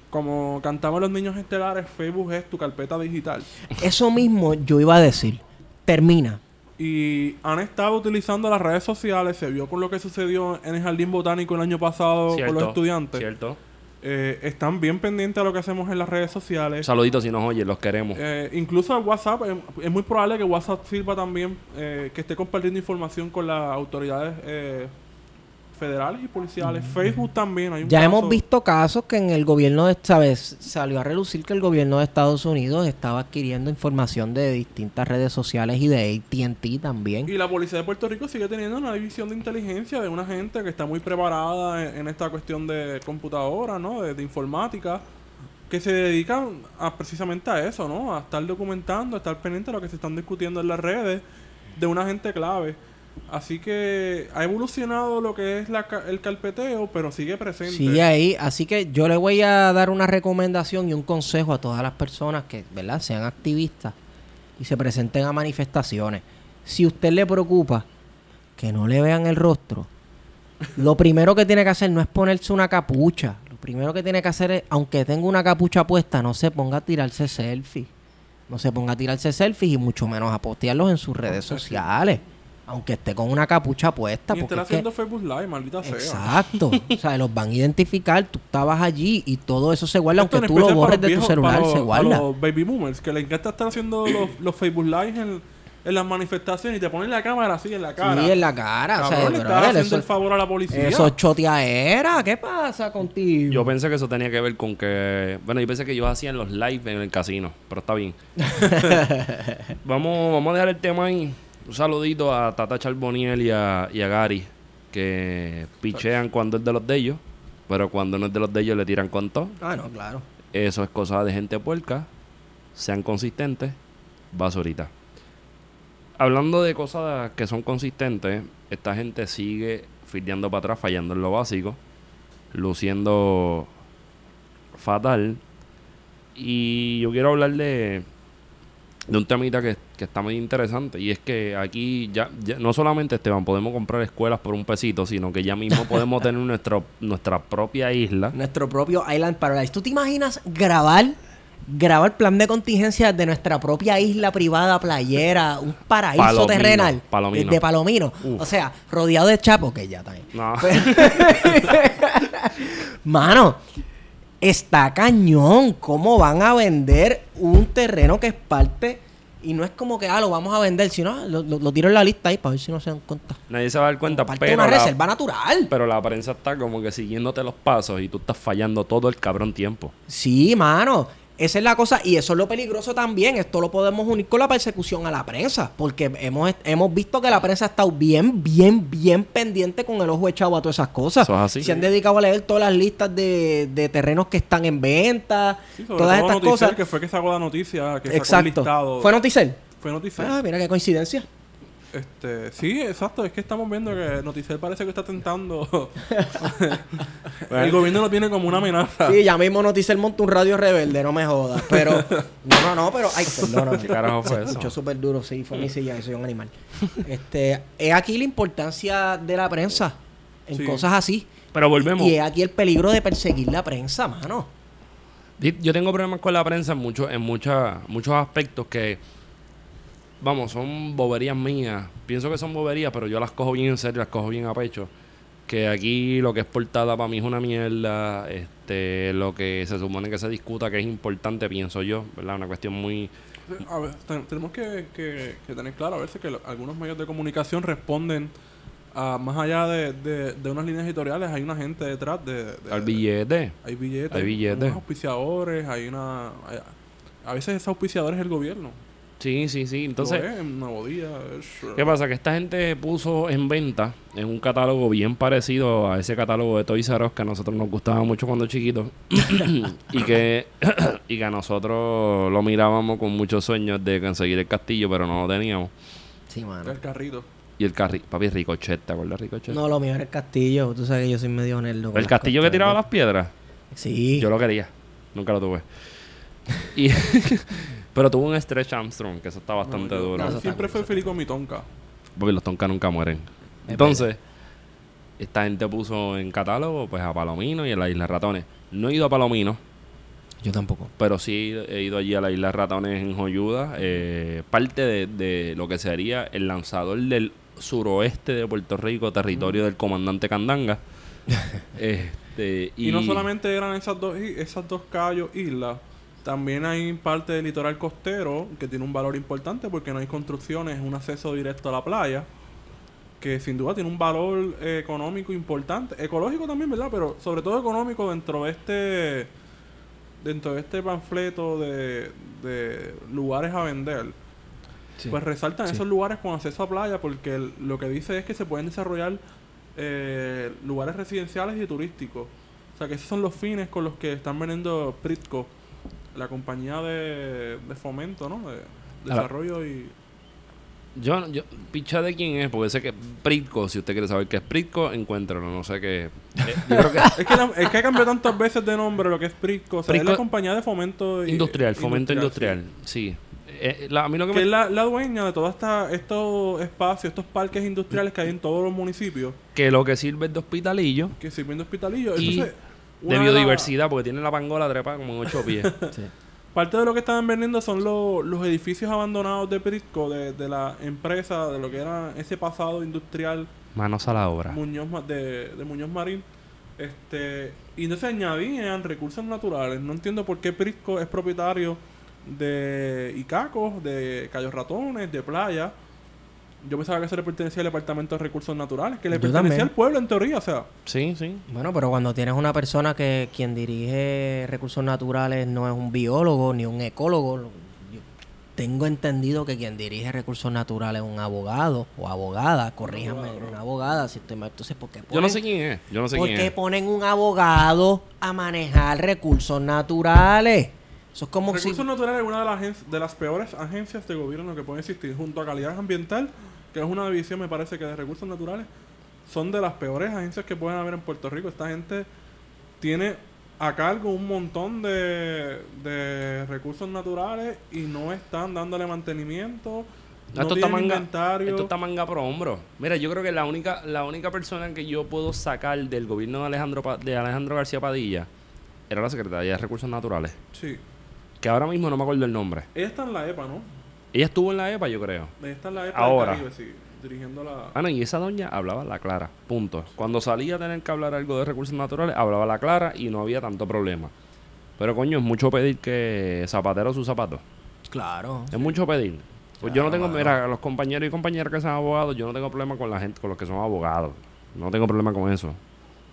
Como cantaban los niños estelares, Facebook es tu carpeta digital. Eso mismo yo iba a decir. Termina. Y han estado utilizando las redes sociales. Se vio con lo que sucedió en el Jardín Botánico el año pasado Cierto, con los estudiantes. Cierto. Eh, están bien pendientes a lo que hacemos en las redes sociales. Saluditos si nos oyen, los queremos. Eh, incluso el WhatsApp, eh, es muy probable que WhatsApp sirva también, eh, que esté compartiendo información con las autoridades eh, federales y policiales. Facebook también. Hay un Ya hemos visto casos que en el gobierno de ¿sabes? salió a relucir que el gobierno de Estados Unidos estaba adquiriendo información de distintas redes sociales y de AT&T también. Y la policía de Puerto Rico sigue teniendo una división de inteligencia de una gente que está muy preparada en, en esta cuestión de computadora, ¿no? De, de informática. que se dedican a precisamente a eso, ¿no? A estar documentando, a estar pendiente de lo que se están discutiendo en las redes de una gente clave. Así que ha evolucionado lo que es la el carpeteo, pero sigue presente. Sigue ahí, así que yo le voy a dar una recomendación y un consejo a todas las personas que, ¿verdad?, sean activistas y se presenten a manifestaciones. Si usted le preocupa que no le vean el rostro, [laughs] lo primero que tiene que hacer no es ponerse una capucha. Lo primero que tiene que hacer es, aunque tenga una capucha puesta, no se ponga a tirarse selfies. No se ponga a tirarse selfies y mucho menos a postearlos en sus redes sociales. Aunque esté con una capucha puesta. Y porque estar es que- haciendo Facebook Live, maldita sea. Exacto. [laughs] o sea, los van a identificar, tú estabas allí y todo eso se guarda, Esto aunque tú lo borres de tu celular, los- se para guarda. los baby boomers, que les encanta estar haciendo los, los Facebook Live en, en las manifestaciones y te ponen la cámara así en la cara. Sí, en la cara. o sea, Cabrón, le estás haciendo eso, el favor a la policía. eso es choteadera. ¿Qué pasa contigo? Yo pensé que eso tenía que ver con que. Bueno, yo pensé que ellos hacían los live en el casino, pero está bien. [laughs] vamos, vamos a dejar el tema ahí. Un saludito a Tata Charboniel y a, y a Gary, que pichean cuando es de los de ellos, pero cuando no es de los de ellos le tiran con todo. Ah, no, claro. Eso es cosa de gente puerca. Sean consistentes. Basurita. Hablando de cosas que son consistentes, esta gente sigue fildeando para atrás, fallando en lo básico, luciendo fatal. Y yo quiero hablar de, de un temita que, que está muy interesante. Y es que aquí ya, ya- no solamente Esteban, podemos comprar escuelas por un pesito, sino que ya mismo podemos tener [laughs] nuestro, nuestra propia isla. Nuestro propio Island Paradise. ¿Tú te imaginas grabar, grabar plan de contingencia de nuestra propia isla privada, playera, un paraíso Palomino, terrenal? Palomino. De Palomino. Uf. O sea, rodeado de chapos, que ya también. No. [laughs] Mano, está cañón. ¿Cómo van a vender un terreno que es parte? Y no es como que, ah, lo vamos a vender, sino lo, lo- lo tiro en la lista ahí para ver si no se dan cuenta. Nadie se va a dar cuenta, pero una la, reserva natural. pero la prensa está como que siguiéndote los pasos y tú estás fallando todo el cabrón tiempo. Sí, mano. Esa es la cosa. Y eso es lo peligroso también. Esto lo podemos unir con la persecución a la prensa. Porque hemos, hemos visto que la prensa ha estado bien, bien, bien pendiente con el ojo echado a todas esas cosas. Eso es así. Se han dedicado a leer todas las listas de, de terrenos que están en venta. Sí, sobre todas todo estas Noticel, cosas. que fue que sacó la noticia, que sacó el Exacto. listado. ¿Fue Noticel? Fue Noticel. Ah, mira qué coincidencia. Este, sí, exacto. Es que estamos viendo que Noticel parece que está tentando. [laughs] el gobierno lo tiene como una amenaza. Sí, ya mismo Noticel monta un radio rebelde, no me jodas. Pero, [laughs] no, no, no, pero, ay, perdóname. ¿Qué carajo fue Se eso? escuchó súper duro, sí, fue mi silla, soy un animal. Este, es aquí la importancia de la prensa en Sí. cosas así. Pero volvemos. Y es aquí el peligro de perseguir la prensa, mano. Yo tengo problemas con la prensa en, muchos en mucha- muchos aspectos que, vamos, son boberías mías. Pienso que son boberías, pero yo las cojo bien en serio, las cojo bien a pecho. Que aquí lo que es portada para mí es una mierda. Este, lo que se supone que se discuta que es importante, pienso yo, ¿verdad? Una cuestión muy... A ver, ten- tenemos que, que- que tener claro a veces que algunos medios de comunicación responden a más allá de, de- de unas líneas editoriales, hay una gente detrás de, de- al billete. hay billetes, Hay billetes. unos auspiciadores, hay una hay- a veces esos auspiciadores es el gobierno. Sí, sí, sí. Entonces, es, es- ¿Qué pasa? Que esta gente puso en venta en un catálogo bien parecido a ese catálogo de Toys R Us que a nosotros nos gustaba mucho cuando chiquitos [coughs] y que [coughs] y que a nosotros lo mirábamos con muchos sueños de conseguir el castillo, pero no lo teníamos. Sí, mano. el carrito. Y el carri, papi Ricochet, ¿te acuerdas de Ricochet? No, lo mío era el castillo. Tú sabes que yo soy medio nerdo. el castillo que tiraba de- las piedras. Sí. Yo lo quería, nunca lo tuve. [laughs] Y [laughs] pero tuvo un Stretch Armstrong, que eso está bastante No, yo- duro. siempre fue feliz con mi tonka. Porque los tonkas nunca mueren. Entonces, esta gente puso en catálogo pues a Palomino y a la Isla Ratones. No he ido a Palomino, Yo tampoco. pero sí he ido allí a la Isla Ratones en Joyuda. eh, parte de, de lo que sería el lanzador del suroeste de Puerto Rico, territorio del comandante Candanga. [laughs] este, Y, no solamente eran esas dos, esas dos callos, islas, también hay parte del litoral costero que tiene un valor importante porque no hay construcciones, un acceso directo a la playa, que sin duda tiene un valor eh, económico importante, ecológico también, ¿verdad? Pero sobre todo económico dentro de este dentro de este panfleto de, de lugares a vender. Sí. Pues resaltan Sí. esos lugares con acceso a playa porque el- lo que dice es que se pueden desarrollar eh, lugares residenciales y turísticos. O sea que esos son los fines con los que están vendiendo Pritco la compañía de, de fomento, ¿no? De desarrollo y... Yo, yo, picha de quién es, porque sé que Pritco, si usted quiere saber qué es Pritco, encuéntralo, no sé qué. Eh, [laughs] yo creo que Es que, la- es que cambiado tantas veces de nombre lo que es Prisco. O sea, es la compañía de fomento y- industrial, fomento industrial, industrial, sí. Eh, la- a mí lo que, Que me- es la, la dueña de todos estos espacios, estos parques industriales que hay en todos los municipios que lo que sirve es de hospitalillo que sirven de hospitalillos. y Entonces, de biodiversidad, porque tiene la pangola trepa como en ocho pies. [laughs] Parte de lo que estaban vendiendo son lo- los edificios abandonados de Prisco, de, de la empresa, de lo que era ese pasado industrial Manos a la obra. Muñoz, de, de Muñoz Marín. Este, y entonces añadían recursos naturales. No entiendo por qué Prisco es propietario de Icacos, de Cayos Ratones, de Playa. Yo pensaba que eso le pertenecía al Departamento de Recursos Naturales, que le Yo pertenecía también. al pueblo en teoría, o sea. Sí, sí. Bueno, pero cuando tienes una persona que quien dirige recursos naturales no es un biólogo ni un ecólogo, lo- yo tengo entendido que quien dirige recursos naturales es un abogado o abogada, corríjame, una abogada, si estoy mal. Entonces, ¿por qué Yo no ponen- sé quién es. Yo no sé ¿Por quién qué es. ponen un abogado a manejar recursos naturales? Eso es como si... Recursos Naturales es una de las, de las peores agencias de gobierno que puede existir, junto a Calidad Ambiental, que es una división, me parece que de Recursos Naturales, son de las peores agencias que pueden haber en Puerto Rico. Esta gente tiene a cargo un montón de, de recursos naturales y no están dándole mantenimiento. No esto, está manga, inventario. esto está manga por hombro. Mira, yo creo que la única, la única persona que yo puedo sacar del gobierno de Alejandro, Pa- de Alejandro García Padilla era la secretaria de Recursos Naturales. Sí. Que ahora mismo no me acuerdo el nombre. Ella está en la EPA, ¿no? Ella estuvo en la EPA, yo creo. Ella está en la EPA Ahora. del Caribe, sí. Dirigiendo la... Ah, no, y esa doña hablaba la clara. Punto. Cuando salía a tener que hablar algo de recursos naturales, hablaba la clara y no había tanto problema. Pero coño, es mucho pedir que zapatero sus zapatos. Claro. Es mucho pedir. Pues yo no tengo, mira, los compañeros y compañeras que son abogados, yo no tengo problema con la gente, con los que son abogados. No tengo problema con eso.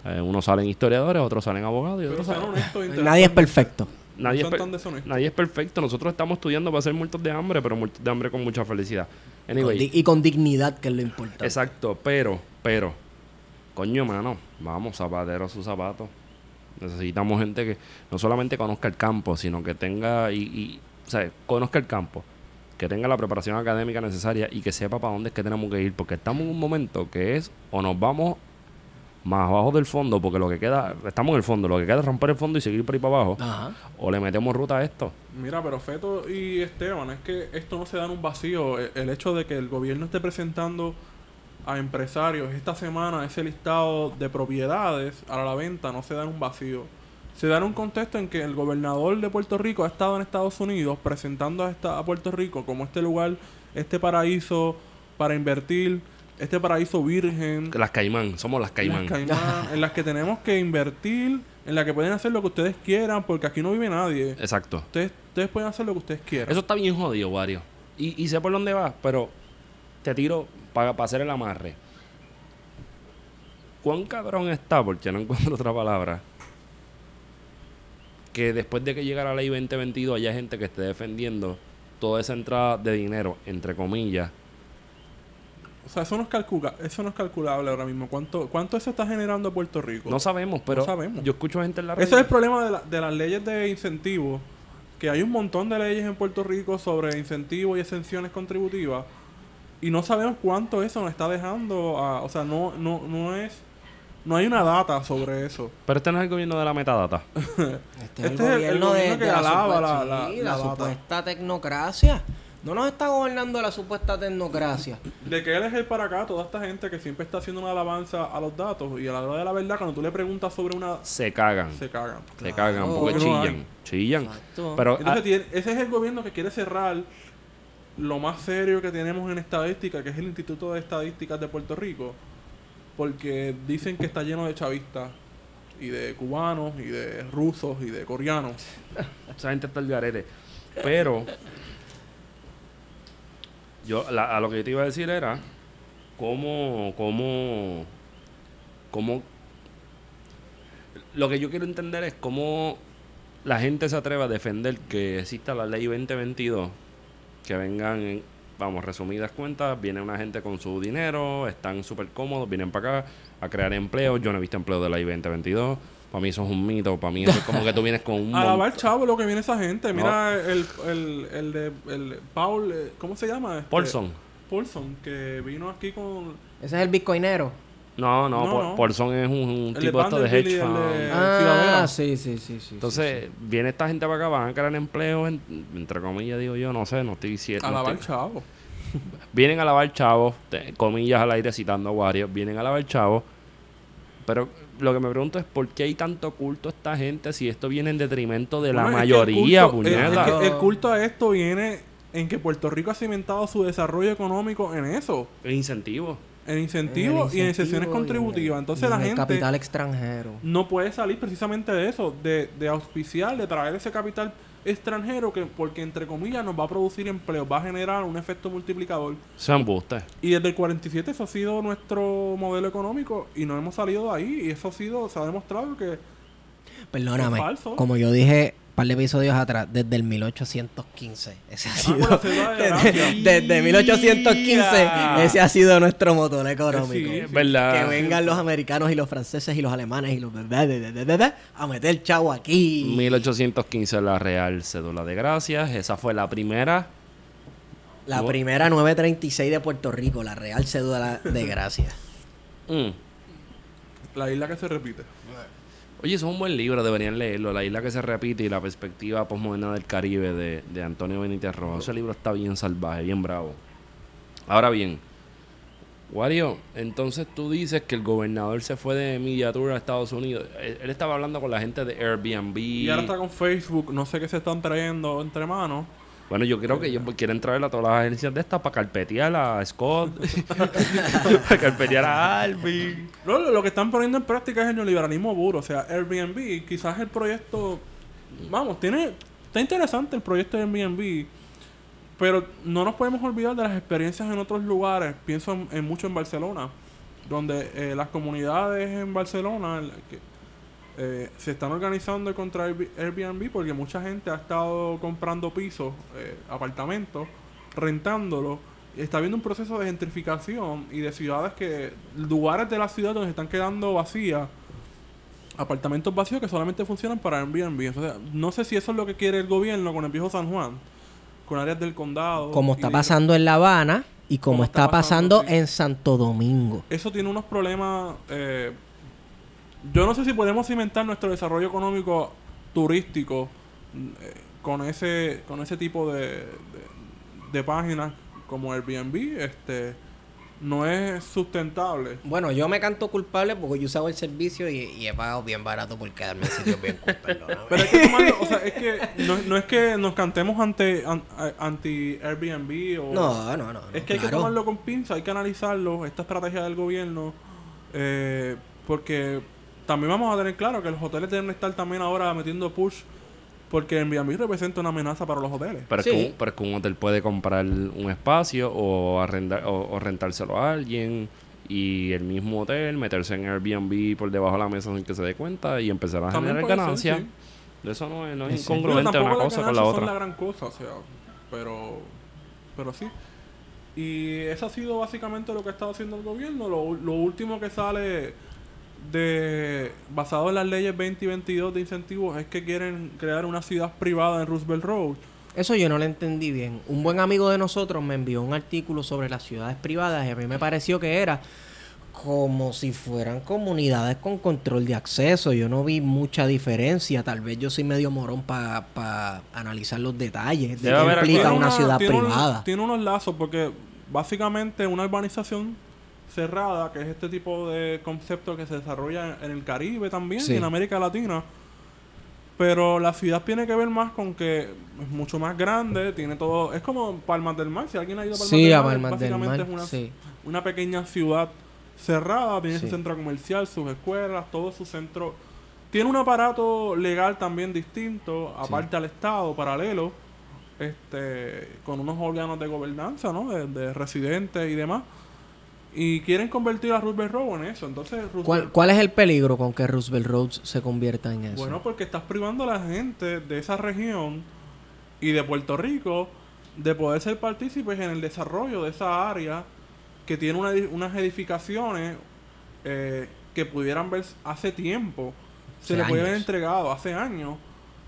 Eh, unos salen historiadores, otros salen abogados y otros sean salen... honestos, Nadie es perfecto. Nadie no es, son per- tan deshonestos. nadie es perfecto. Nosotros estamos estudiando para ser muertos de hambre, pero muertos de hambre con mucha felicidad. Anyway, Con di- y con dignidad, que es lo importante. Exacto, pero, pero, coño, mano, vamos, zapatero a sus zapatos. Necesitamos gente que no solamente conozca el campo, sino que tenga, y, y o sea, conozca el campo, que tenga la preparación académica necesaria y que sepa para dónde es que tenemos que ir, porque estamos en un momento que es o nos vamos más abajo del fondo, porque lo que queda, estamos en el fondo, lo que queda es romper el fondo y seguir por ahí para abajo, Ajá. o le metemos ruta a esto. Mira, pero Feto y Esteban, es que esto no se da en un vacío. E- El, hecho de que el gobierno esté presentando a empresarios esta semana ese listado de propiedades a la venta no se da en un vacío. Se da en un contexto en que el gobernador de Puerto Rico ha estado en Estados Unidos presentando a, esta, a Puerto Rico como este lugar, este paraíso para invertir, este paraíso virgen. Las caimán, somos las caimán. Las Caimán, en las que tenemos que invertir, en las que pueden hacer lo que ustedes quieran, porque aquí no vive nadie. Exacto. Ustedes, ustedes pueden hacer lo que ustedes quieran. Eso está bien jodido, Wario. Y, y sé por dónde vas, pero te tiro para hacer el amarre. ¿Cuán cabrón está, porque no encuentro otra palabra, que después de que llegara la ley 2022 haya gente que esté defendiendo toda esa entrada de dinero, entre comillas, O sea, eso no es, calcula eso no es calculable ahora mismo. ¿Cuánto, ¿Cuánto eso está generando a Puerto Rico? no sabemos, pero sabemos. yo escucho gente en la Ese es el problema de, la- de las leyes de incentivos. Que hay un montón de leyes en Puerto Rico sobre incentivos y exenciones contributivas. Y no sabemos cuánto eso nos está dejando. a- o sea, no, no, no es. No hay una data sobre eso. Pero este no es el gobierno de la metadata. Este, es Este el es el- el gobierno, de, que de alaba la- la- sí, la la data. supuesta tecnocracia. No nos está gobernando la supuesta tecnocracia. De que él es el para acá, toda esta gente que siempre está haciendo una alabanza a los datos. Y a la hora de la verdad, cuando tú le preguntas sobre una. Se cagan. Se cagan. Se cagan Claro. porque Porque no chillan. hay. Chillan. Exacto. Pero Entonces, ah, tiene- ese es el gobierno que quiere cerrar lo más serio que tenemos en estadística, que es el Instituto de Estadísticas de Puerto Rico, porque dicen que está lleno de chavistas y de cubanos y de rusos y de coreanos. Esa gente está el garete. Pero, yo, la- a lo que te iba a decir era cómo, cómo, cómo, lo que yo quiero entender es cómo la gente se atreve a defender que exista la ley 2022, que vengan, en- vamos, resumidas cuentas, viene una gente con su dinero, están súper cómodos, vienen para acá a crear empleo, yo no he visto empleo de la ley 2022, Para mí eso es un mito. Para mí eso es como que tú vienes con un... [laughs] A lavar chavo lo que viene esa gente. Mira el, el, el de el Paul, eh, ¿cómo se llama? Este, Paulson. Paulson, que vino aquí con Ese es el bitcoinero. No, no, No, Paul- no. Paulson es un, un El de tipo esto de y hedge el fund. de- Ah, sí, sí, sí, sí. Entonces, viene esta gente para acá, van a crear empleo, en- entre comillas, digo yo, no sé, no estoy diciendo. a lavar estoy- chavo. [laughs] Vienen a lavar chavos, te- comillas al aire citando a varios, vienen a lavar chavos. Pero lo que me pregunto es por qué hay tanto culto a esta gente si esto viene en detrimento de la Bueno, mayoría, culto- es- puñeta. es que el culto a esto viene en que Puerto Rico ha cimentado su desarrollo económico en eso. En incentivos y en sesiones incentivo contributivas. y en- Entonces y la en el gente capital extranjero. no puede salir precisamente de eso, de, de auspiciar, de traer ese capital extranjero que porque entre comillas nos va a producir empleo, va a generar un efecto multiplicador. Eso es embuste. Y desde el 47 eso ha sido nuestro modelo económico y no hemos salido de ahí y eso ha sido, se ha demostrado que Perdóname. Es falso. Como yo dije par de episodios atrás, desde el 1815. Ese ha Ah, sido. cédula de [laughs] desde, desde 1815, Ya. ese ha sido nuestro motor económico. Sí, Es verdad. Que vengan los americanos y los franceses y los alemanes y los a meter chavo aquí. 1815 la Real Cédula de Gracias. Esa fue la primera. La No. primera 936 de Puerto Rico, la Real Cédula de [laughs] Gracia. Mm. la isla que se repite. Oye, eso es un buen libro, deberían leerlo. La isla que se repite y la perspectiva postmoderna del Caribe de, de Antonio Benítez Rojo. Ese libro está bien salvaje, bien bravo. Ahora bien, Wario, entonces tú dices que el gobernador se fue de Tour a Estados Unidos. Él, él estaba hablando con la gente de Airbnb. Y ahora está con Facebook, no sé qué se están trayendo entre manos. Bueno, yo creo que ellos quieren traer a todas las agencias de estas para carpetear a Scott, [laughs] para carpetear a Alvin. No, lo, que están poniendo en práctica es el neoliberalismo puro. O sea, Airbnb, quizás el proyecto. Vamos, tiene. Está interesante el proyecto de Airbnb. Pero no nos podemos olvidar de las experiencias en otros lugares. Pienso en, en mucho en Barcelona. Donde eh, las comunidades en Barcelona el- que, eh, se están organizando contra Airbnb- porque mucha gente ha estado comprando pisos, eh, apartamentos, rentándolos. Está habiendo un proceso de gentrificación y de ciudades que, lugares de la ciudad donde se están quedando vacías, apartamentos vacíos que solamente funcionan para Airbnb. Entonces, no sé si eso es lo que quiere el gobierno con el viejo San Juan, con áreas del condado. Como está de- pasando en La Habana y como, Como está, está pasando, pasando sí. en Santo Domingo. Eso tiene unos problemas. eh, yo no sé si podemos cimentar nuestro desarrollo económico turístico eh, con ese con ese tipo de, de, de páginas como Airbnb. Este no es sustentable. Bueno, yo me canto culpable porque yo usaba el servicio y, y he pagado bien barato por quedarme en sitios bien cool. Pero hay que tomarlo, o sea, es que no, no es que nos cantemos ante an- anti Airbnb o No, no, no. Es que hay que tomarlo con pinza, hay que analizarlo, esta estrategia del gobierno, eh, porque también vamos a tener claro que los hoteles deben estar también ahora metiendo push, porque Airbnb representa una amenaza para los hoteles. Pero, es Sí. que un, pero es que un hotel puede comprar un espacio o, arrendar, o, o rentárselo a alguien y el mismo hotel meterse en Airbnb por debajo de la mesa sin que se dé cuenta y empezar a También generar ganancias. sí. Eso no es, no es Sí. Pero incongruente tampoco una cosa con la otra. son la gran cosa, o sea, pero, pero sí. Y eso ha sido básicamente lo que ha estado haciendo el gobierno. Lo, lo último que sale de basado en las leyes 20 y 22 de incentivos es que quieren crear una ciudad privada en Roosevelt Road. Eso yo no lo entendí bien. Un buen amigo de nosotros me envió un artículo sobre las ciudades privadas y a mí me pareció que era como si fueran comunidades con control de acceso. Yo no vi mucha diferencia. Tal vez yo soy medio morón para analizar los detalles de qué implica una ciudad tiene un- privada. tiene unos lazos porque básicamente una urbanización cerrada, que es este tipo de concepto que se desarrolla en el Caribe también, Sí. y en América Latina. Pero la ciudad tiene que ver más con que es mucho más grande, tiene todo... Es como Palmas del Mar, si alguien ha ido a Palmas Sí, del a Mar, del básicamente Mar, es una, sí. una pequeña ciudad cerrada, tiene su centro comercial, sus escuelas, todo su centro... Tiene un aparato legal también distinto, aparte al Estado, paralelo, este con unos órganos de gobernanza, ¿no? De, de residentes y demás. Y quieren convertir a Roosevelt Road en eso. Entonces, Roosevelt- ¿Cuál, cuál es el peligro con que Roosevelt Roads se convierta en eso? bueno, porque estás privando a la gente de esa región y de Puerto Rico de poder ser partícipes en el desarrollo de esa área que tiene una unas edificaciones eh, que pudieran ver hace tiempo se Hace le años. entregado hace años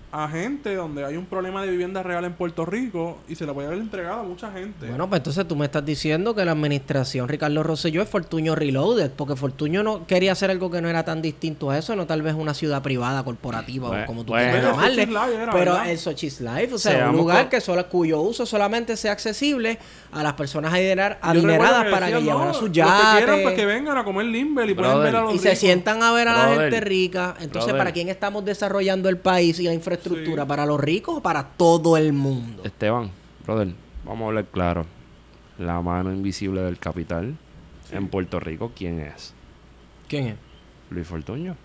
a gente donde hay un problema de vivienda real en Puerto Rico y se le puede haber entregado a mucha gente. Bueno, pues entonces tú me estás diciendo que la administración Ricardo Rosselló es Fortuño Reloaded, porque Fortuño no quería hacer algo que no era tan distinto a eso, no tal vez una ciudad privada, corporativa Bueno, o como tú bueno. quieras Pero llamarle. Sochi's Life era, pero ¿verdad? el Sochi's Life, o sea, Seamos un lugar que solo, cuyo uso solamente sea accesible a las personas adinerar- adineradas para que decían, llevaran "No, sus los que quieran, pues que yates. vengan a comer limber y pueden ver a los Y se ricos". sientan a ver a la gente rica. Entonces, Brother. ¿para quién estamos desarrollando el país y la infraestructura? Sí. ¿Para los ricos o para todo el mundo? Esteban, brother, vamos a hablar claro. La mano invisible del capital en Puerto Rico, ¿quién es? ¿Quién es? Luis Fortuño.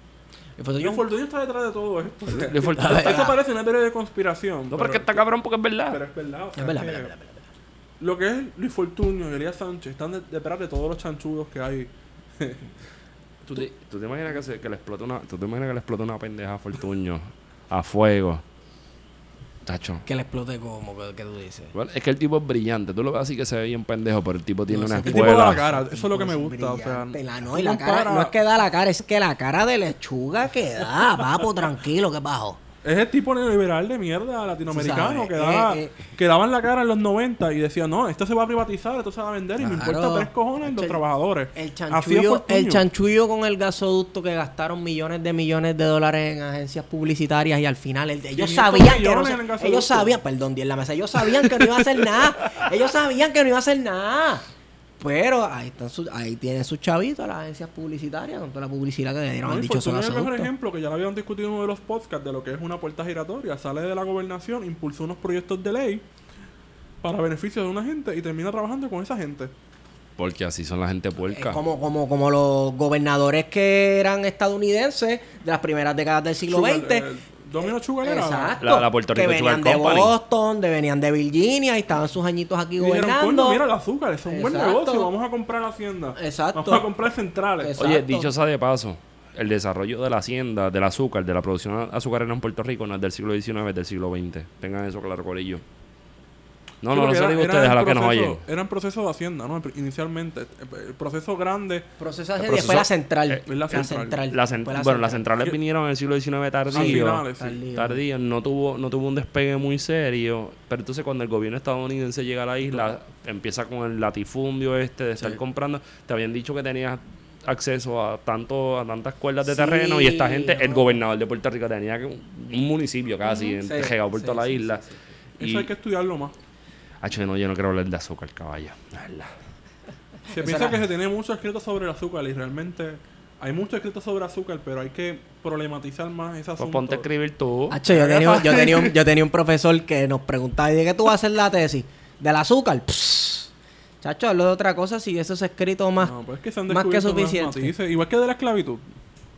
Luis Fortuño está detrás de todo [laughs] esto. Luis Fortuño. Esto parece una teoría de conspiración. No, porque está cabrón porque es verdad. Pero es verdad. o sea, Es verdad, que verdad, verdad, verdad. Lo que es Luis Fortuño y Elías Sánchez están de- detrás de todos los chanchudos que hay. [laughs] ¿Tú te, tú te imaginas que, se- que le explota una, ¿tú te imaginas que le explota una pendeja a Fortuño a fuego? Tacho. Que le explote como, que, que tú dices. Bueno, es que el tipo es brillante. Tú lo ves así que se ve bien pendejo, pero el tipo tiene No, una El tipo da la escuela. cara. Eso es lo que me gusta. O sea, la- no, tú y la cara, no es que da la cara, es que la cara de lechuga que da, papo, tranquilo, que bajo. Es el tipo neoliberal de mierda latinoamericano que, daba, eh, eh. que daban la cara en los 90 y decía, no, esto se va a privatizar, esto se va a vender y me importa tres cojones los El- trabajadores. El chanchullo, el chanchullo con el gasoducto que gastaron millones de millones de dólares en agencias publicitarias y al final el- ellos 500 sabían que no millones se- en el gasoducto. ellos sabían, perdón, di en la mesa, ellos sabían que no iba a hacer nada. [laughs] Ellos sabían que no iba a hacer nada. Pero ahí están sus- ahí tienen sus chavitos las agencias publicitarias con toda la publicidad que le dieron No, Fortuño es el mejor ejemplo que ya lo habían discutido en uno de los podcasts de lo que es una puerta giratoria. Sale de la gobernación, impulsó unos proyectos de ley para beneficio de una gente y termina trabajando con esa gente. Porque así son la gente Es puerca. como, como, como los gobernadores que eran estadounidenses de las primeras décadas del siglo Sugar, XX. eh, Domino Sugar era. Exacto. La- la Puerto que Rico Sugar venían de Company. Boston, de venían de Virginia y estaban sus añitos aquí gobernando. mira el azúcar, es un buen Exacto. negocio, vamos a comprar hacienda. Exacto. Vamos a comprar centrales. Exacto. Oye, dicho sea de paso, el desarrollo de la hacienda, del azúcar, de la producción azucarera en Puerto Rico no es del siglo XIX, es del siglo XX. Tengan eso claro, Corillo. No, Sí, no, no se digo ustedes, a los que nos proceso- oyen. Eran procesos de hacienda, ¿no? Inicialmente. El proceso grande. Proceso El de- proceso- después la central. eh, la central. La Después bueno, las central. centrales vinieron en el siglo XIX tardío. finales, sí. Tardío. Tardío, no tuvo, no tuvo un despegue muy serio. Pero entonces cuando el gobierno estadounidense llega a la isla, empieza con el latifundio este de estar Sí. comprando. Te habían dicho que tenías acceso a tanto a tantas cuerdas de Sí, terreno y esta gente, el gobernador de Puerto Rico tenía que un, un municipio casi sí, regado por sí, toda la sí, isla. sí, Y, Eso hay que estudiarlo más. Hacho, no, yo no quiero hablar de azúcar, caballo. La. Se Eso piensa era- que se tiene mucho escrito sobre el azúcar y realmente hay mucho escrito sobre azúcar, pero hay que problematizar más ese Pues asunto. ponte a escribir tú. Hacho, yo, tenía, yo, tenía un, yo tenía un profesor que nos preguntaba, ¿y de qué tú vas a hacer la tesis? ¿Del azúcar? Pss. Chacho, hablo de otra cosa si eso es escrito más. No, pues es que se han más que suficiente. Igual que de la esclavitud.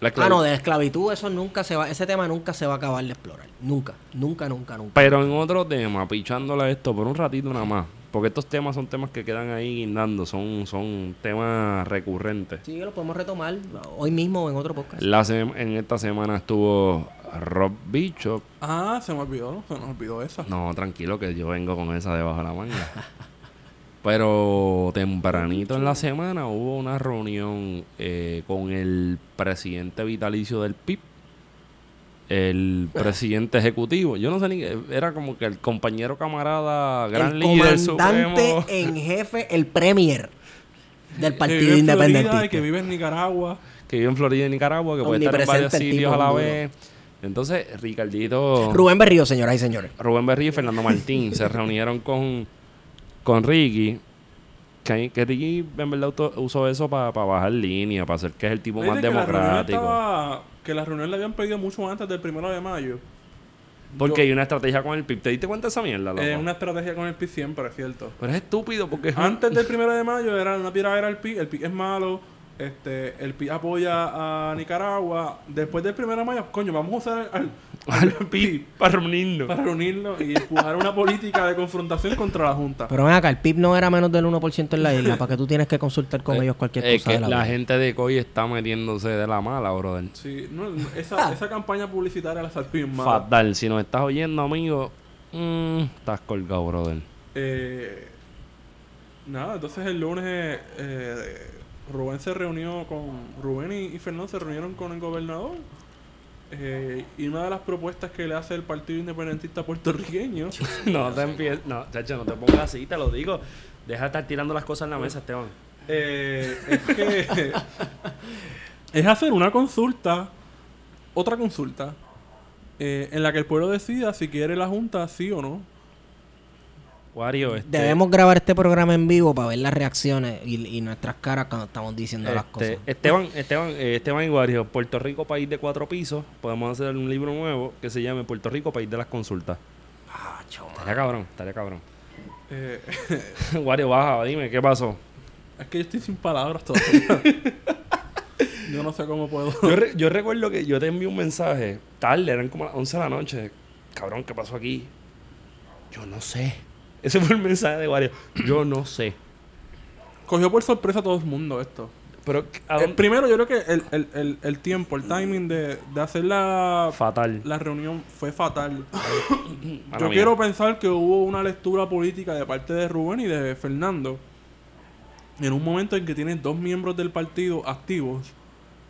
La Ah, no, de la esclavitud, eso nunca se va, ese tema nunca se va a acabar de explorar. Nunca, nunca, nunca, nunca. Pero en otro tema, pichándole a esto por un ratito nada más. Porque estos temas son temas que quedan ahí guindando, son, son temas recurrentes. Sí, lo podemos retomar hoy mismo o en otro podcast. La sem- en esta semana estuvo Rob Bishop. Ah, se me olvidó. Se nos olvidó esa. No, tranquilo que yo vengo con esa debajo de la manga. [laughs] Pero tempranito en la semana hubo una reunión eh, con el presidente vitalicio del PIB, el presidente ejecutivo. Yo no sé ni qué, era como que el compañero camarada, gran el líder comandante supremo. en jefe, el premier del [laughs] Partido y que vive en Nicaragua. que vive en Florida y Nicaragua, que puede estar en varios sitios a la vez. Entonces, Ricardito, Rubén Berrío, señoras y señores. Rubén Berrío y Fernando Martín se reunieron con, con Ricky. Que, que Ricky en verdad usó eso para bajar línea, para hacer que es el tipo más que la democrático. estaba- que la reunión le habían pedido mucho antes del primero de mayo. Porque Yo- hay una estrategia con el PIB. ¿Te diste cuenta de esa mierda, loco? Es una estrategia con el PIB siempre, es cierto. Pero es estúpido porque Antes del [laughs] primero de mayo era una tiradera al PIB, el PIB es malo, este, el PIB apoya a Nicaragua. Después del primero de mayo, coño, vamos a usar al [laughs] PIB para reunirnos. para reunirlo y empujar una política de confrontación contra la Junta. Pero ven acá, el PIB no era menos del 1% en la isla, para que tú tienes que consultar con ellos cualquier Es cosa que de la, la gente de COI está metiéndose de la mala, brother. Sí, no, esa, esa campaña publicitaria la salió bien mala. Fatal. Si nos estás oyendo, amigo, mm, estás colgado, brother. Eh, nada, entonces el lunes eh, Rubén se reunió con. Rubén y, y Fernando se reunieron con el gobernador. Eh, y una de las propuestas que le hace el Partido Independentista puertorriqueño [laughs] no te empieces. No, chacho, no te pongas así, te lo digo. Deja de estar tirando las cosas en la mesa, Esteban. eh, [laughs] es que es hacer una consulta, otra consulta, eh, en la que el pueblo decida si quiere la Junta sí o no. Wario, este, Debemos grabar este programa en vivo para ver las reacciones y, y nuestras caras cuando estamos diciendo las este, cosas. Esteban, Esteban, eh, Esteban y Wario, Puerto Rico, país de cuatro pisos. Podemos hacer un libro nuevo que se llame Puerto Rico, país de las consultas. Ah. Estaría cabrón, estaría cabrón. Eh, [laughs] Wario, baja, dime, ¿qué pasó? es que yo estoy sin palabras todavía. [laughs] yo no sé cómo puedo. Yo, re- yo recuerdo que yo te envié un mensaje tarde, eran como las 11 de la noche. Cabrón, ¿qué pasó aquí? Yo no sé. Ese fue el mensaje de Wario. Yo no sé. Cogió por sorpresa a todo el mundo esto. Pero, ¿a Eh, primero, yo creo que el, el, el, el tiempo, el timing de, de hacer la, Fatal. la reunión fue fatal. [laughs] Yo mía. quiero pensar que hubo una lectura política de parte de Rubén y de Fernando. En un momento en que tienes dos miembros del partido activos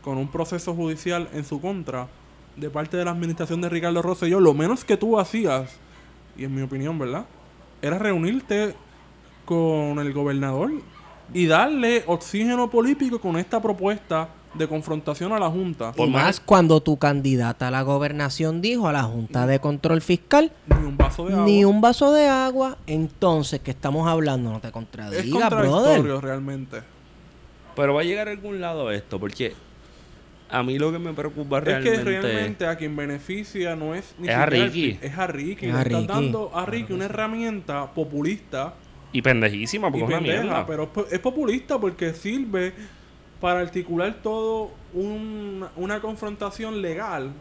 con un proceso judicial en su contra de parte de la administración de Ricardo Rosselló, lo menos que tú hacías, y en mi opinión, ¿verdad? Era reunirte con el gobernador y darle oxígeno político con esta propuesta de confrontación a la Junta. Y más cuando tu candidata a la gobernación dijo a la Junta de Control Fiscal Ni un vaso de agua. ni un vaso de agua. Entonces, ¿qué estamos hablando? No te es contradigas, contradictorio brother. realmente. Pero va a llegar a algún lado esto, porque a mí lo que me preocupa Es realmente... que realmente a quien beneficia no es ni Es a siquiera el Ricky. PIB, es a Ricky. Es Le a estás Ricky. dando a Ricky una herramienta populista Y pendejísima, y porque es una pendeja, mierda. pero es, po- es populista porque sirve para articular todo un- una confrontación legal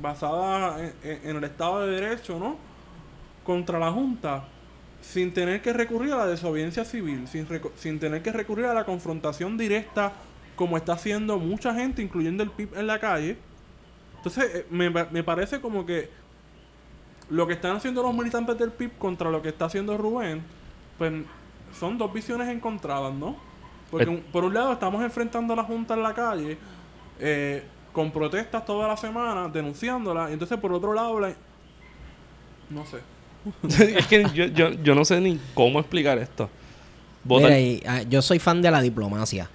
basada en, en- el Estado de Derecho, ¿no? Contra la Junta, sin tener que recurrir a la desobediencia civil, sin, reco- sin tener que recurrir a la confrontación directa como está haciendo mucha gente, incluyendo el PIB en la calle. Entonces, eh, me, me parece como que lo que están haciendo los militantes del PIB contra lo que está haciendo Rubén, pues son dos visiones encontradas, ¿no? Porque un- por un lado estamos enfrentando a la Junta en la calle, eh, con protestas toda la semana, denunciándola, y entonces por otro lado, la- no sé. [laughs] es que yo, yo, yo no sé ni cómo explicar esto. Votar- Mira, y, ah, yo soy fan de la diplomacia.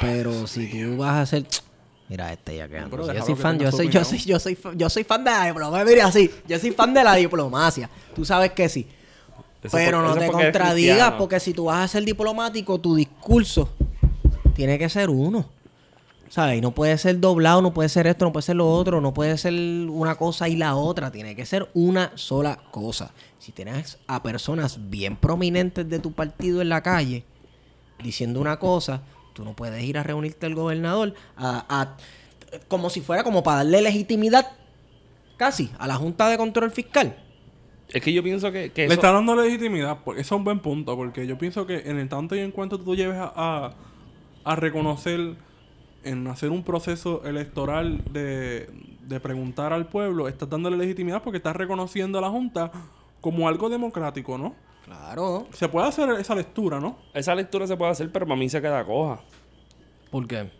Pero si tú vas a hacer. [tsk] Mira, este ya que pero Yo soy fan, yo soy, yo soy, yo soy, yo soy fan de la diplomacia. Mira, así, yo soy fan de la diplomacia. Tú sabes que sí. Eso Pero por- no te porque contradigas, porque si tú vas a ser diplomático, tu discurso tiene que ser uno. ¿Sabes? Y no puede ser doblado, no puede ser esto, no puede ser lo otro, no puede ser una cosa y la otra. Tiene que ser una sola cosa. Si tienes a personas bien prominentes de tu partido en la calle diciendo una cosa, tú no puedes ir a reunirte al gobernador a, a- como si fuera como para darle legitimidad casi a la Junta de Control Fiscal. Es que yo pienso que, que Le eso... está dando legitimidad, porque eso es un buen punto, porque yo pienso que en el tanto y en cuanto tú lleves a, a, a reconocer, en hacer un proceso electoral de, de preguntar al pueblo, estás dándole legitimidad porque estás reconociendo a la Junta como algo democrático, ¿no? Claro. Se puede hacer esa lectura, ¿no? Esa lectura se puede hacer, pero para mí se queda coja. ¿Por qué?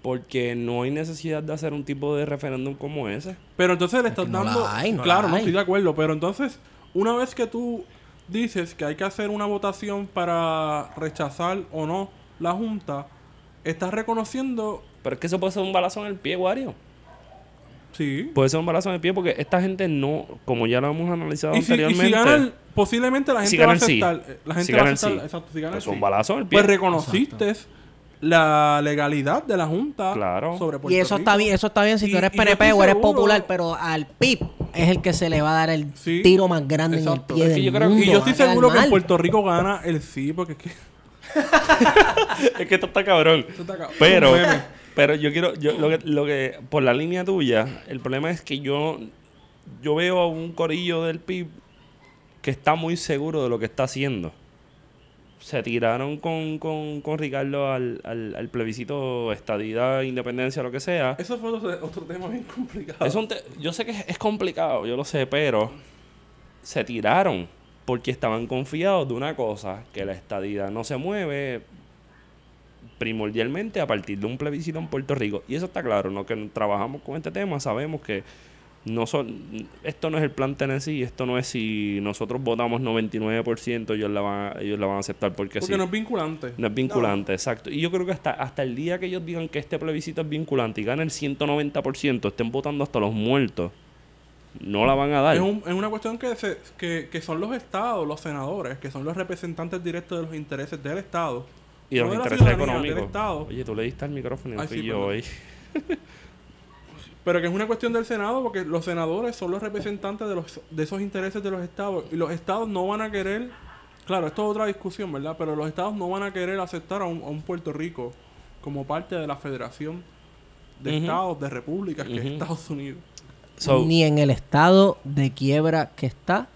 Porque no hay necesidad de hacer un tipo de referéndum como ese. Pero entonces le estás que no la dando... hay, no claro, la no hay. estoy de acuerdo, pero entonces, una vez que tú dices que hay que hacer una votación para rechazar o no la Junta, estás reconociendo... Pero es que eso puede ser un balazo en el pie, Wario. Sí. Puede ser un balazo en el pie porque esta gente no, como ya lo hemos analizado Y si, y anteriormente, si gana el- posiblemente la gente Si va a sí. aceptar. eh, La gente Si va a aceptar. sí. Exacto, si gana el pues un balazo en el pie. Pues reconociste la legalidad de la Junta Claro. sobre Puerto Y eso está bien, eso está bien si Y- tú eres PNP o eres seguro- popular, pero al PIB es el que se le va a dar el Sí, tiro más grande exacto. en el pie Es que del yo creo que- mundo. Y yo estoy seguro que en. Puerto Rico gana el sí, porque es que. [laughs] es que esto está cabrón. Esto está cabrón. Pero. Pero yo quiero, yo, lo que, lo que, por la línea tuya, el problema es que yo, yo veo a un corillo del PIB que está muy seguro de lo que está haciendo. Se tiraron con, con, con Ricardo al, al, al plebiscito estadidad, independencia, lo que sea. Eso fue otro, otro tema bien complicado. Es un te- yo sé que es, es complicado, yo lo sé, pero se tiraron porque estaban confiados de una cosa, que la estadidad no se mueve. Primordialmente a partir de un plebiscito en Puerto Rico. Y eso está claro, ¿no? Que trabajamos con este tema, sabemos que no son, esto no es el plan Tennessee, esto no es si nosotros votamos 99%, ellos la van, a- ellos la van a aceptar porque, Porque sí. no es vinculante. No es vinculante, exacto. Y yo creo que hasta, hasta el día que ellos digan que este plebiscito es vinculante y ganen el 190%, estén votando hasta los muertos, no la van a dar. Es, un- es una cuestión que, se- que, que son los estados, los senadores, que son los representantes directos de los intereses del estado. Y los intereses económicos. Estado. Oye, tú le diste al micrófono y no Ay, fui sí, yo perdón. hoy. Pero que es una cuestión del Senado porque los senadores son los representantes de, los, de esos intereses de los estados. Y los estados no van a querer, claro, esto es otra discusión, ¿verdad? Pero los estados no van a querer aceptar a un, a un Puerto Rico como parte de la federación de estados, de repúblicas, que es. Estados Unidos. So, Ni en el estado de quiebra que está.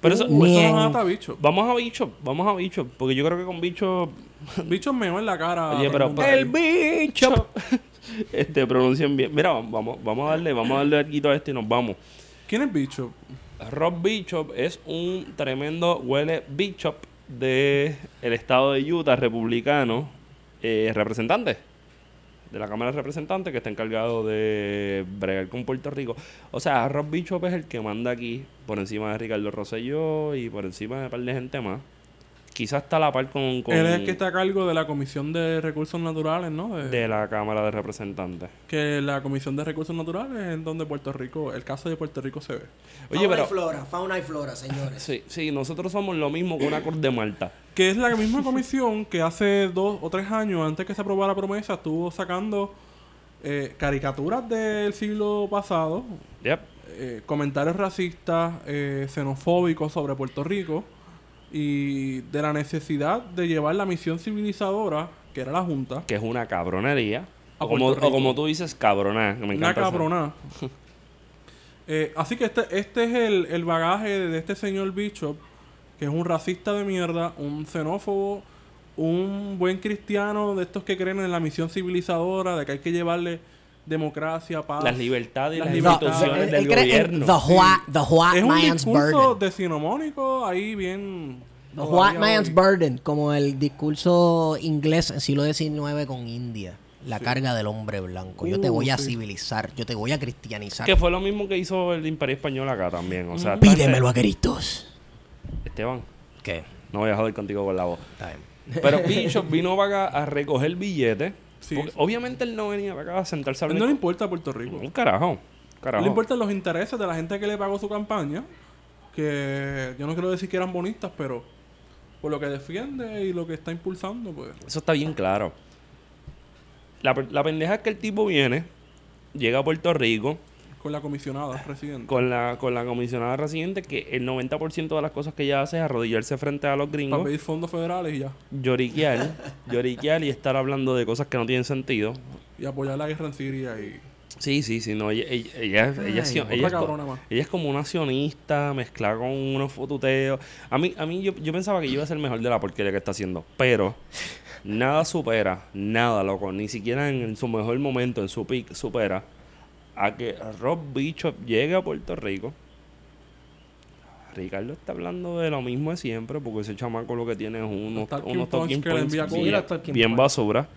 Pero eso, Uh, eso en- nos ata bicho. vamos a bicho, vamos a bicho, porque yo creo que con bicho [laughs] Bicho meo en la cara. Oye, pero- pero- bicho. [laughs] este pronuncian bien. Mira, vamos, vamos a darle, vamos a darle algo a esto y nos vamos. ¿Quién es bicho? Rob Bishop es un tremendo huele Bishop de el estado de Utah, republicano, eh, representante de la Cámara de Representantes que está encargado de bregar con Puerto Rico. O sea, Rob Bishop es el que manda aquí por encima de Ricardo Rosselló y por encima de un par de gente más. Quizás está a la par con, con Él es el que está a cargo de la Comisión de Recursos Naturales, ¿no? De- de la Cámara de Representantes. Que la Comisión de Recursos Naturales es en donde Puerto Rico, el caso de Puerto Rico se ve. Oye, fauna pero y flora, fauna y flora, señores. sí, sí, nosotros somos lo mismo que una Corte de Malta. Que es la misma comisión que hace dos o tres años, antes que se aprobara la promesa, estuvo sacando eh, caricaturas del siglo pasado, Yep. eh, comentarios racistas, eh, xenofóbicos sobre Puerto Rico y de la necesidad de llevar la misión civilizadora, que era la Junta, que es una cabronería. O como, o tú dices, cabroná. me una encanta eso. cabronada. [laughs] Eh, así que este, este es el, el bagaje de este señor Bishop, que es un racista de mierda, un xenófobo, un buen cristiano de estos que creen en la misión civilizadora, de que hay que llevarle democracia, paz. Las libertades y Las instituciones del gobierno. The White, the white es un Man's discurso Burden. decinomónico ahí bien... The White Man's hoy. Burden, como el discurso inglés en siglo XIX con India. La carga del hombre blanco. Yo te Uh, voy a sí. civilizar, yo te voy a cristianizar. Que fue lo mismo que hizo el Imperio Español acá también. O sea, Pídemelo a gritos. Esteban, ¿Qué? no voy a joder contigo con la voz. Está bien. Pero [laughs] Bishop vino para acá a recoger billetes. Sí. obviamente él no venía para acá a sentarse a él no le importa a Puerto Rico. Un carajo. Le importan los intereses de la gente que le pagó su campaña. Que yo no quiero decir que eran bonistas, pero por lo que defiende y lo que está impulsando, pues. Eso está bien claro. La, la pendeja es que el tipo viene, llega a Puerto Rico Con la comisionada residente. con la, con la comisionada residente que el 90% de las cosas que ella hace es arrodillarse frente a los Para gringos, pedir fondos federales y ya. lloriquear, [laughs] lloriquear y estar hablando de cosas que no tienen sentido. Y apoyar la guerra en Siria y. Sí, sí, sí, no, ella, ella, ella, es- ella es cio- Ay, ella es co- cabrona más. ella es como una sionista mezclada con unos fotuteos. A mí, a mí yo, yo pensaba que yo iba a ser mejor de la porquería que está haciendo, pero nada supera, nada, loco, ni siquiera en, en su mejor momento, en su peak, supera a que Rob Bishop llegue a Puerto Rico. Ricardo está hablando de lo mismo de siempre, porque ese chamaco lo que tiene es unos, talking unos points talking que le points envía bien, talking bien points. basura.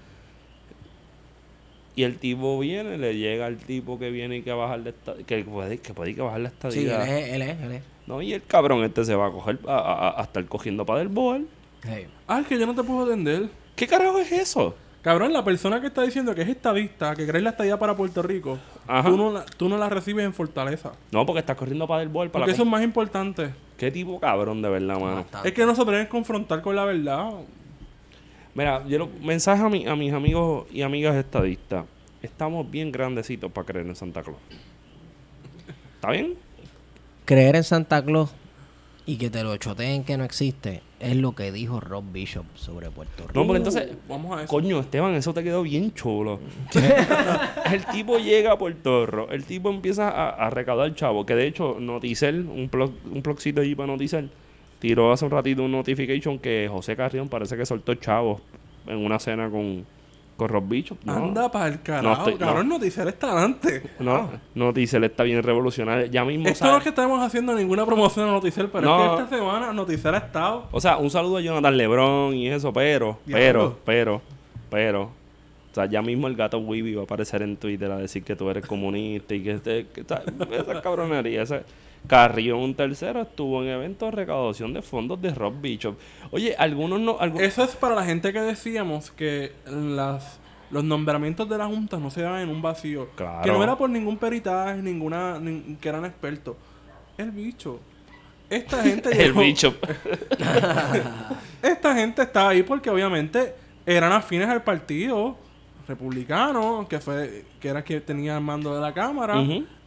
Y el tipo viene, le llega al tipo que viene y que bajar la que puede, que puede ir que bajar la Sí, estadía. él es, él es, él es. No, y el cabrón este se va a coger a, a- a estar cogiendo para del bol. Hey. Ah, es que yo no te puedo atender. ¿Qué carajo es eso? Cabrón, la persona que está diciendo que es estadista, que cree la estadía para Puerto Rico, tú no, la, tú no la recibes en Fortaleza. No, porque estás corriendo para del bol. Para Porque la eso es más importante. ¿Qué tipo cabrón de verdad, mano? Es que no se atreven a confrontar con la verdad. Mira, yo lo, mensaje a, mi- a mis amigos y amigas estadistas. Estamos bien grandecitos para creer en Santa Claus. ¿Está bien? Creer en Santa Claus y que te lo choteen que no existe es lo que dijo Rob Bishop sobre Puerto Rico. No, porque entonces... Vamos a eso. Coño, Esteban, eso te quedó bien chulo. [laughs] [laughs] el tipo llega a Puerto Rico, el tipo empieza a, a recaudar chavo, que de hecho Noticel, un plug, un allí para Noticel, tiró hace un ratito un notification que José Carrión parece que soltó chavos en una cena con, con Rob Bicho. No, Anda para el carajo. estoy- no. cabrón, noticiero está adelante. no, Noticel está bien revolucionario. Ya mismo Esto sabe- no es que estemos haciendo ninguna promoción a Noticiel, pero No. es que esta semana Noticiel ha estado. O sea, un saludo a Jonathan Lebron y eso, pero, pero, pero, Pero, o sea, ya mismo el gato Weeby va a aparecer en Twitter a decir que tú eres comunista y que, este, que esa, esa cabronería. Ese, Carrillo, un tercero, estuvo en eventos de recaudación de fondos de Rob Bishop. Oye, algunos no. algu- Eso es para la gente que decíamos que las los nombramientos de la Junta no se daban en un vacío. Claro. Que no era por ningún peritaje, ninguna, nin- que eran expertos. El bicho. Esta [laughs] gente el llegó- Bishop. [laughs] Esta gente estaba ahí porque obviamente eran afines al partido republicano, que fue que era quien tenía el mando de la Cámara.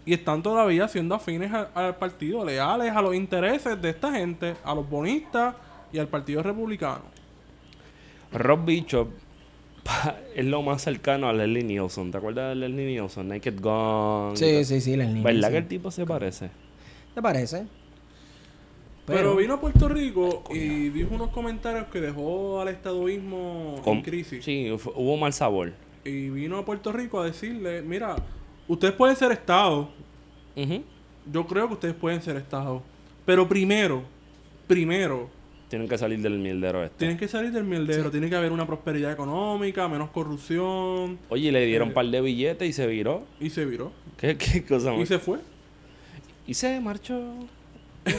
Y están todavía siendo afines al partido, leales a los intereses de esta gente, a los bonistas y al partido republicano. Rob Bishop es lo más cercano a Leslie Nielsen. ¿Te acuerdas de Leslie Nielsen? Naked Gun. Sí, sí, sí, niñas. ¿Verdad sí. que el tipo se parece? ¿Te parece? Pero, vino a Puerto Rico y dijo unos comentarios que dejó al estadoísmo en Con- crisis. Sí, hubo mal sabor. Y vino a Puerto Rico a decirle, mira, ustedes pueden ser Estado, yo creo que ustedes pueden ser Estado, pero primero, primero, Tienen que salir del mierdero este. tienen que salir del mierdero, tiene que haber una prosperidad económica, menos corrupción, Oye, le dieron Eh. un par de billetes y se viró. y se viró. ¿Qué, qué cosa Y más? se fue. Y se marchó. [laughs]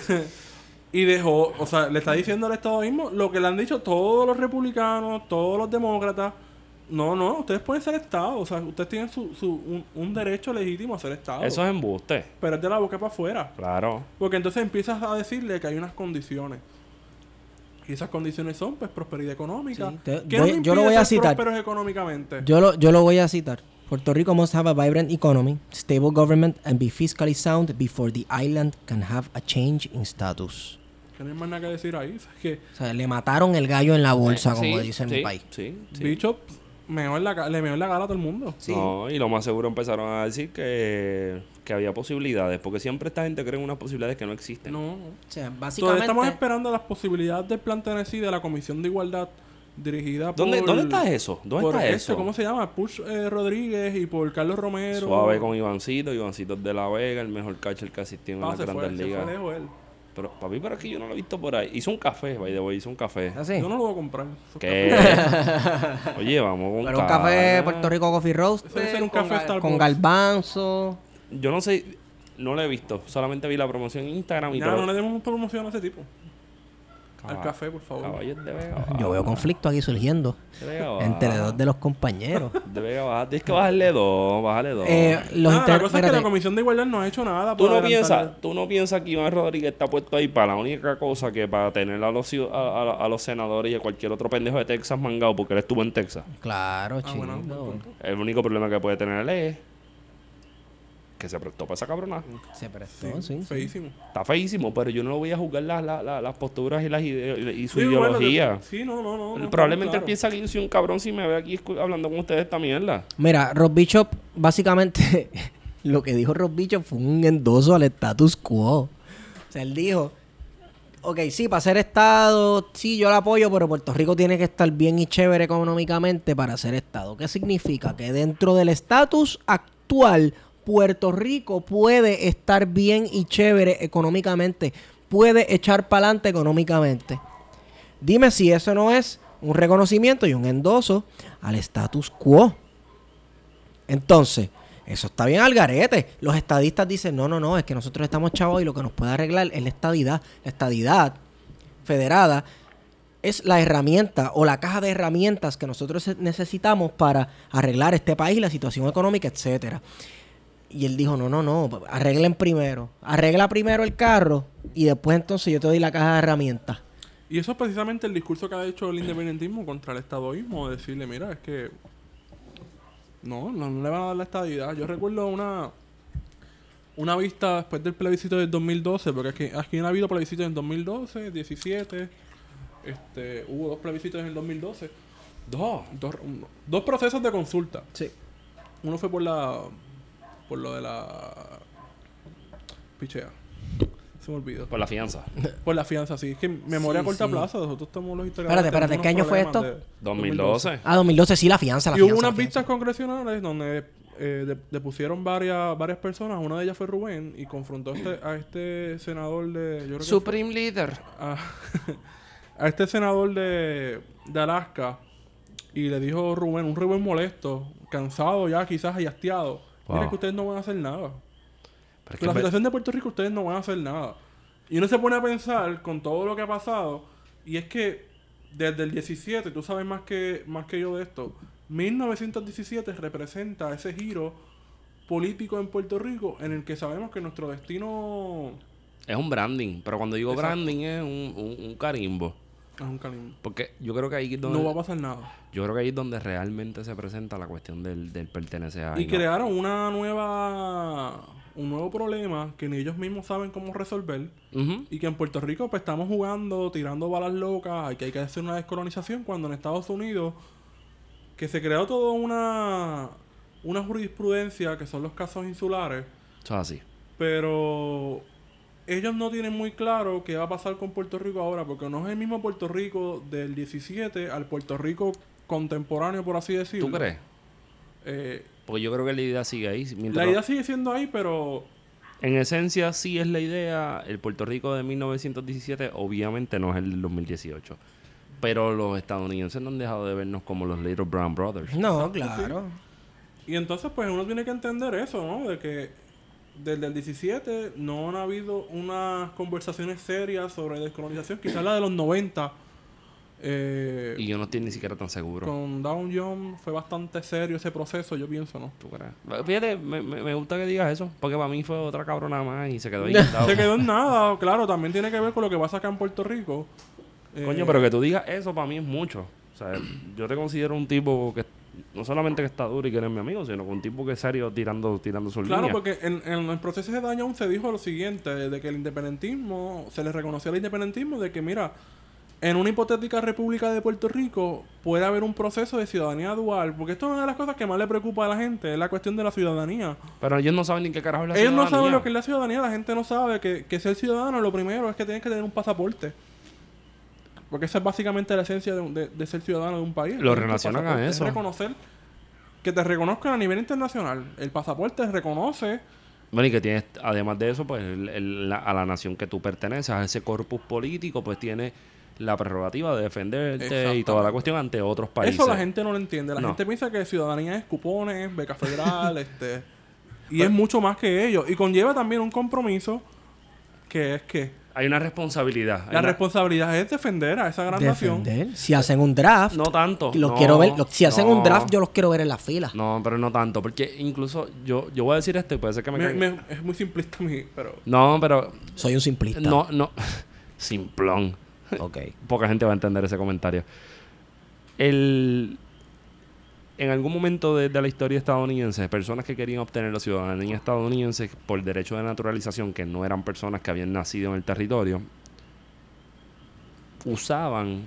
Y dejó, o sea, le está diciendo al Estado mismo lo que le han dicho todos los republicanos, todos los demócratas. No, no, ustedes pueden ser Estado, o sea, ustedes tienen su, su, un, un derecho legítimo a ser Estado. Eso es embuste. Pero es de la boca para afuera. Claro. Porque entonces empiezas a decirle que hay unas condiciones. Y esas condiciones son, pues, prosperidad económica. Sí, te- ¿Qué voy- nos yo lo voy a citar. prósperos económicamente? Yo lo, yo lo voy a citar. Puerto Rico must have a vibrant economy, stable government, and be fiscally sound before the island can have a change in status. Que no hay más nada que decir ahí. Es que O sea, le mataron el gallo en la bolsa, como Sí, dice en sí, mi país. Sí, sí. Bishop meó en la, le meó en la cara a todo el mundo. No, y lo más seguro empezaron a decir que, que había posibilidades, porque siempre esta gente cree en unas posibilidades que no existen. No. O sea, Todavía básicamente... estamos esperando las posibilidades del plan Tennessee de la Comisión de Igualdad dirigida ¿Dónde, por... ¿Dónde está eso? ¿Dónde por está este, eso? ¿Cómo se llama? Push eh, Rodríguez y por Carlos Romero. Suave con Ivancito, Ivancito de la Vega, el mejor catcher que asistió en Ah, las grandes ligas. Pero papi, pero aquí yo no lo he visto por ahí. Hizo un café, by the way, hizo un café. ¿Ah, sí? Yo no lo voy a comprar. ¿Qué? [laughs] Oye, vamos con Pero un café Puerto Rico Coffee Roast. Ese debe ser un con, café con garbanzo. Yo no sé, no lo he visto. Solamente vi la promoción en Instagram y Ya, todo. no le demos promoción a ese tipo. Al café, por favor. Caballos de Vega Yo veo conflicto aquí surgiendo entre dos de los compañeros. [laughs] De Vega Baja. Tienes que bajarle dos, bajarle dos. Eh, los inter- la cosa es que la Comisión de Igualdad no ha hecho nada ¿Tú no, piensas, tú no piensas que Iván Rodríguez está puesto ahí para la única cosa que para tener a los, a, a- a los senadores y a cualquier otro pendejo de Texas mangado porque él estuvo en Texas? Claro, Ah, bueno. El único problema que puede tener él es que se prestó para esa cabrona. Se prestó, sí. sí. Feísimo. Está feísimo, pero yo no voy a juzgar las las- las- las posturas y, las ide- y su Sí, bueno, ideología. sí, no, no, no. no, Probablemente claro. él piensa que yo soy un cabrón si me ve aquí hablando con ustedes esta mierda. Mira, Rob Bishop, básicamente, [laughs] lo que dijo Rob Bishop fue un endoso al status quo. O sea, él dijo, ok, sí, para ser Estado, sí, yo lo apoyo, pero Puerto Rico tiene que estar bien y chévere económicamente para ser Estado. ¿Qué significa? Que dentro del estatus actual, Puerto Rico puede estar bien y chévere económicamente, puede echar para adelante económicamente. Dime si eso no es un reconocimiento y un endoso al status quo. Entonces, eso está bien al garete. Los estadistas dicen, no, no, no, es que nosotros estamos chavos y lo que nos puede arreglar es la estadidad. La estadidad federada es la herramienta o la caja de herramientas que nosotros necesitamos para arreglar este país, la situación económica, etcétera. Y él dijo, no, no, no, arreglen primero. Arregla primero el carro y después entonces yo te doy la caja de herramientas. Y eso es precisamente el discurso que ha hecho el independentismo contra el estadoísmo, de decirle, mira, es que no, no, no le van a dar la estadidad. Yo recuerdo una una vista después del plebiscito del 2012, porque aquí, aquí no ha habido plebiscitos en 2012, 17, este, hubo dos plebiscitos en el 2012, Dos. dos, un- dos procesos de consulta. Sí. Uno fue por la por lo de la pichea. Se me olvidó. Por la fianza. Por la fianza, sí. Es que memoria Sí, a corta sí. plaza. Nosotros estamos los historiadores. Espérate, espérate, tenemos ¿qué año fue problemas de- 2012. Ah, 2012, sí, la fianza, la Y hubo fianza, la unas fianza. vistas congresionales donde eh, de- depusieron varias varias personas. Una de ellas fue Rubén y confrontó a este, a este senador de. Yo creo que Supreme Leader. a, [laughs] a este senador de, de Alaska Y le dijo Rubén, un Rubén molesto, cansado ya, quizás y hastiado. Mira Wow. que ustedes no van a hacer nada. Pero Con la situación de Puerto Rico ustedes no van a hacer nada. Y uno se pone a pensar con todo lo que ha pasado. Y es que desde el 17, tú sabes más que, más que yo de esto, 1917 representa ese giro político en Puerto Rico en el que sabemos que nuestro destino es un branding. Pero cuando digo Exacto. branding es un, un, un carimbo. Es un calimbo. Porque yo creo que ahí es donde, No va a pasar nada. yo creo que ahí es donde realmente se presenta la cuestión del, del pertenecer a Y crearon una nueva un nuevo problema que ni ellos mismos saben cómo resolver y que en Puerto Rico pues estamos jugando, tirando balas locas, y que hay que hacer una descolonización cuando en Estados Unidos que se creó toda una una jurisprudencia que son los casos insulares, Eso es así. pero ellos no tienen muy claro qué va a pasar con Puerto Rico ahora, porque no es el mismo Puerto Rico del 17 al Puerto Rico contemporáneo, por así decirlo. ¿Tú crees? Eh, Porque yo creo que la idea sigue ahí. Mientras la no- idea sigue siendo ahí, pero En esencia, sí es la idea. El Puerto Rico de 1917 obviamente no es el del 2018. Pero los estadounidenses no han dejado de vernos como los Little Brown Brothers. No, claro. Y entonces, pues uno tiene que entender eso, ¿no? De que desde el 17 no han habido unas conversaciones serias sobre descolonización. Quizás la de los 90 eh, Y yo no estoy ni siquiera tan seguro. con Down Young fue bastante serio ese proceso, yo pienso, ¿no? ¿Tú crees? Fíjate, me, me- gusta que digas eso. Porque para mí fue otra cabrona más y se quedó [laughs] inyectado. Se quedó en nada, claro, también tiene que ver con lo que pasa acá en Puerto Rico. Eh, Coño, pero que tú digas eso para mí es mucho. O sea, yo te considero un tipo que no solamente que está duro y que eres mi amigo, sino que un tipo que es serio tirando, tirando su Claro, línea. porque en, en el proceso de Young se dijo lo siguiente, de que el independentismo, se le reconoció al independentismo de que, mira, en una hipotética república de Puerto Rico puede haber un proceso de ciudadanía dual, porque esto es una de las cosas que más le preocupa a la gente, es la cuestión de la ciudadanía. Pero ellos no saben ni qué carajo es la Ellos no ciudadanía. saben lo que es la ciudadanía, la gente no sabe que, que ser ciudadano lo primero es que tienes que tener un pasaporte. Porque esa es básicamente la esencia de, de- de ser ciudadano de un país. Lo relacionan a pasaporte, es eso. reconocer, que te reconozcan a nivel internacional. El pasaporte reconoce Bueno, y que tienes, además de eso, pues el- el- la- a la nación que tú perteneces, a ese corpus político, pues tiene la prerrogativa de defenderte y toda la cuestión ante otros países. Eso la gente no lo entiende. La No. gente piensa que ciudadanía es cupones, beca federal, [laughs] este. Y es mucho más que ello. Y conlleva también un compromiso que es que Hay una responsabilidad. hay la una- responsabilidad es defender a esa gran nación. Si hacen un draft, No tanto. los no, quiero ver. los- si hacen un draft, yo los quiero ver en la fila. No, pero no tanto. Porque incluso yo, yo voy a decir esto y puede ser que me, Me- caiga- me- es muy simplista mi, pero No, pero... Soy un simplista. No, no. [laughs] Simplón. Ok. Poca gente va a entender ese comentario. El... En algún momento de, la historia estadounidense, personas que querían obtener la ciudadanía estadounidense por derecho de naturalización, que no eran personas que habían nacido en el territorio, usaban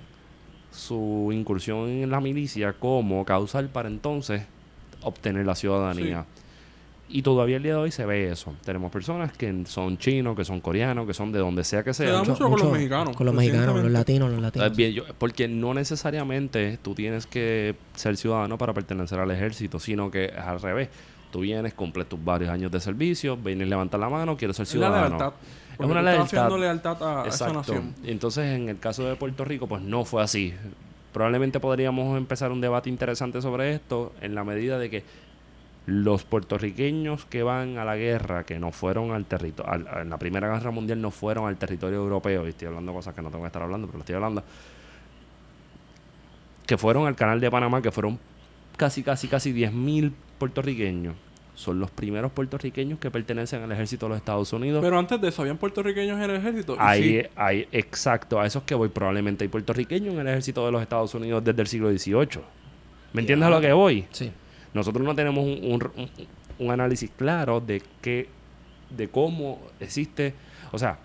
su incursión en la milicia como causal para entonces obtener la ciudadanía. Y todavía el día de hoy se ve eso. Tenemos personas que son chinos, que son coreanos, que son de donde sea que Se sean. da mucho con los mexicanos, Con los mexicanos, los latinos, los latinos. Eh, bien, yo- porque no necesariamente tú tienes que ser ciudadano para pertenecer al ejército, sino que es al revés. Tú vienes, cumples tus varios años de servicio, vienes, levantas la mano, quieres ser Es la ciudadano. lealtad. Es una lealtad. haciendo lealtad a, a esa nación. Entonces, en el caso de Puerto Rico, pues no fue así. Probablemente podríamos empezar un debate interesante sobre esto en la medida de que los puertorriqueños que van a la guerra, que no fueron al territorio, en la Primera Guerra Mundial no fueron al territorio europeo, y estoy hablando cosas que no tengo que estar hablando, pero lo estoy hablando, que fueron al Canal de Panamá, que fueron casi, casi, casi 10.000 puertorriqueños. Son los primeros puertorriqueños que pertenecen al ejército de los Estados Unidos. Pero antes de eso, habían puertorriqueños en el ejército. Ahí, sí, ahí, exacto, a esos que voy. Probablemente hay puertorriqueños en el ejército de los Estados Unidos desde el siglo XVIII. ¿Me entiendes a lo que voy? Sí. Nosotros no tenemos un, un- un- un análisis claro de qué, de cómo existe. O sea,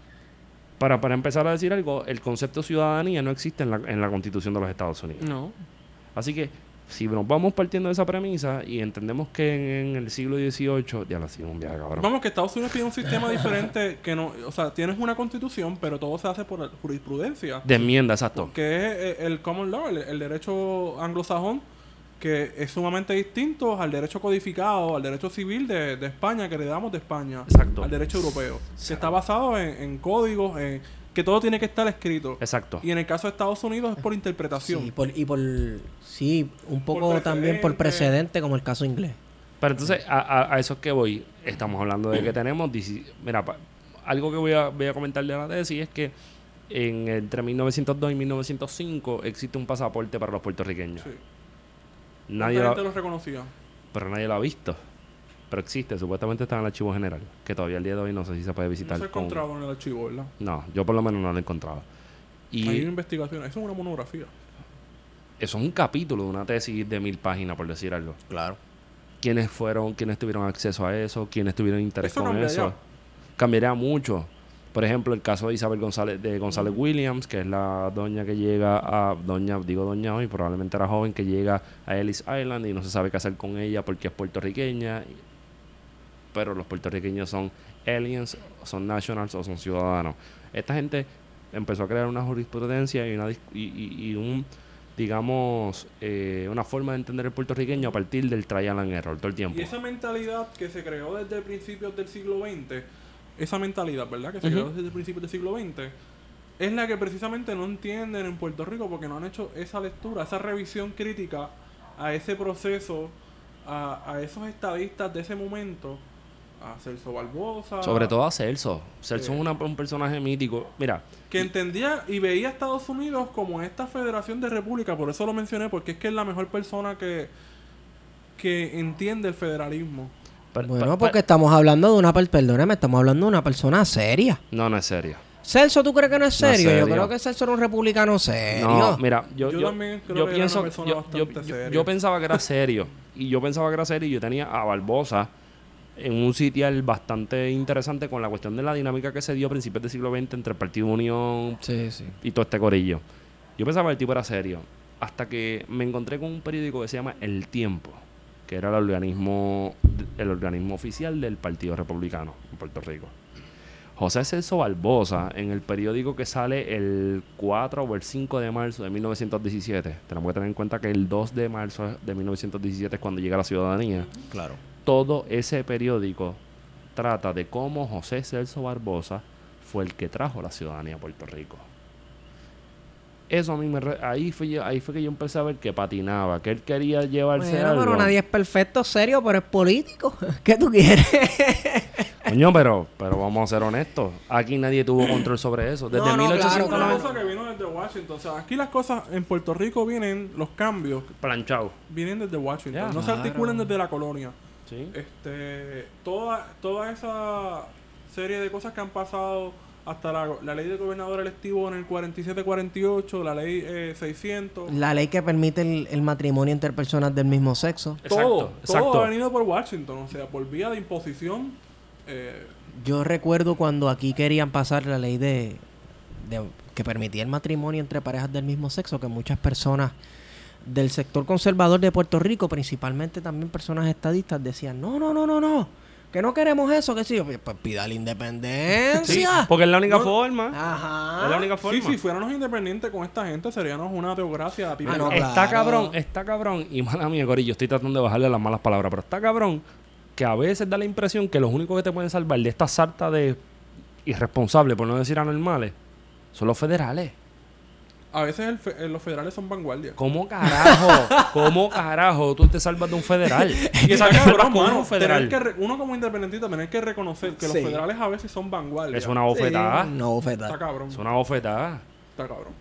para, para empezar a decir algo, el concepto ciudadanía no existe en la, en la Constitución de los Estados Unidos. No. Así que, si nos vamos partiendo de esa premisa y entendemos que en, en el siglo XVIII, ya lo hacía un viaje, cabrón. Vamos, que Estados Unidos tiene un sistema diferente que no... O sea, tienes una constitución, pero todo se hace por la jurisprudencia. De enmienda, exacto. que es eh, el common law, el, el derecho anglosajón, que es sumamente distinto al derecho codificado, al derecho civil de, de España, que heredamos de España, Exacto. al derecho europeo, que está basado en, en códigos, en, que todo tiene que estar escrito. Exacto. Y en el caso de Estados Unidos es por interpretación. Sí, por, y por. Sí, un poco Por también por precedente. como el caso inglés. Pero entonces, a, a- a eso es que voy. Estamos hablando de que [clears throat] tenemos... Mira, pa- algo que voy a, voy a comentar de la tesis es que en, entre 1902 y 1905 existe un pasaporte para los puertorriqueños. Sí. Nadie lo, gente lo reconocía. pero nadie lo ha visto. Pero existe, supuestamente está en el archivo general, que todavía el día de hoy no sé si se puede No visitar. se ha con- encontrado en el archivo, ¿verdad? No, yo por lo menos no lo he encontrado. Y Hay una investigación. Eso es una monografía. eso es un capítulo de una tesis de mil páginas, por decir algo. Claro. quiénes fueron, quiénes tuvieron acceso a eso, quiénes tuvieron interés Eso con eso. Cambiaría mucho. Por ejemplo, el caso de Isabel González, de González Williams, que es la doña que llega a, doña, digo doña hoy, probablemente era joven, que llega a Ellis Island y no se sabe qué hacer con ella porque es puertorriqueña. Pero los puertorriqueños son aliens, son nationals o son ciudadanos. Esta gente empezó a crear una jurisprudencia y, una, y, y- y un, digamos, eh, una forma de entender el puertorriqueño a partir del trial and error todo el tiempo. Y esa mentalidad que se creó desde principios del siglo XX, esa mentalidad, ¿verdad? Que se Ujú. creó desde principios del siglo XX, es la que precisamente no entienden en Puerto Rico porque no han hecho esa lectura, esa revisión crítica a ese proceso, a, a esos estadistas de ese momento, a Celso Barbosa. Sobre todo a Celso. Celso es una- un personaje mítico. Mira, Que entendía y veía a Estados Unidos como esta federación de república, por eso lo mencioné, porque es que es la mejor persona que, que entiende el federalismo. Bueno, porque estamos hablando de una... per- Perdóname, estamos hablando de una persona seria. No, no es serio. Celso, ¿tú crees que no es No es serio? Yo creo que Celso era un republicano serio. No, mira, yo, Yo yo, también creo yo que era pienso, una persona yo, yo- bastante yo- seria. yo pensaba que era serio. y yo pensaba que era serio y yo tenía a Barbosa en un sitial bastante interesante con la cuestión de la dinámica que se dio a principios del siglo XX entre el Partido Unión Sí, sí. y todo este corillo. Yo pensaba que el tipo era serio. Hasta que me encontré con un periódico que se llama El Tiempo, que era el organismo, el organismo oficial del Partido Republicano en Puerto Rico. José Celso Barbosa, en el periódico que sale el 4 o el 5 de marzo de 1917, tenemos que tener en cuenta que el 2 de marzo de 1917 es cuando llega la ciudadanía, Claro. todo ese periódico trata de cómo José Celso Barbosa fue el que trajo la ciudadanía a Puerto Rico. Eso a mí me... re- ahí, fue yo- ahí fue que yo empecé a ver que patinaba, que él quería llevarse Bueno, algo. pero nadie es perfecto, serio, pero es político. [laughs] ¿Qué tú quieres? [laughs] Coño, pero, pero vamos a ser honestos. Aquí nadie tuvo control sobre eso. Desde No, no, Es 1890... claro, una cosa que vino desde Washington. O sea, aquí las cosas en Puerto Rico vienen, los cambios Planchado. vienen desde Washington. No se articulan desde la colonia. Sí. Este, toda, toda esa serie de cosas que han pasado hasta la, la ley de gobernador electivo en el 47-48, la ley eh, 600. La ley que permite el, el matrimonio entre personas del mismo sexo. todo, Exacto, exacto. todo ha venido por Washington, o sea, por vía de imposición. eh, Yo recuerdo cuando aquí querían pasar la ley de, de- que permitía el matrimonio entre parejas del mismo sexo, que muchas personas del sector conservador de Puerto Rico, principalmente también personas estadistas, decían, no, no, no, no, no, que no queremos eso, que sí, pues pues pida la Sí, independencia. porque es la única No. forma. Ajá. Es la única forma. sí, si fuéramos independientes con esta gente, seríamos una teocracia. Ah, no. Está claro. cabrón, está cabrón. Y mala mía, Corillo, estoy tratando de bajarle las malas palabras, pero está cabrón que a veces da la impresión que los únicos que te pueden salvar de esta sarta de irresponsables, por no decir anormales, son los federales. A veces el fe- eh, los federales son vanguardia. ¿Cómo carajo? [laughs] ¿Cómo carajo tú te salvas de un federal? Y está salvas cabrón, mano, un federal. tener que uno como independentista tener que reconocer que Sí. los federales a veces son vanguardia. Es una bofetada. Sí, no, Está bofetada. cabrón. Es una bofetada. Está cabrón.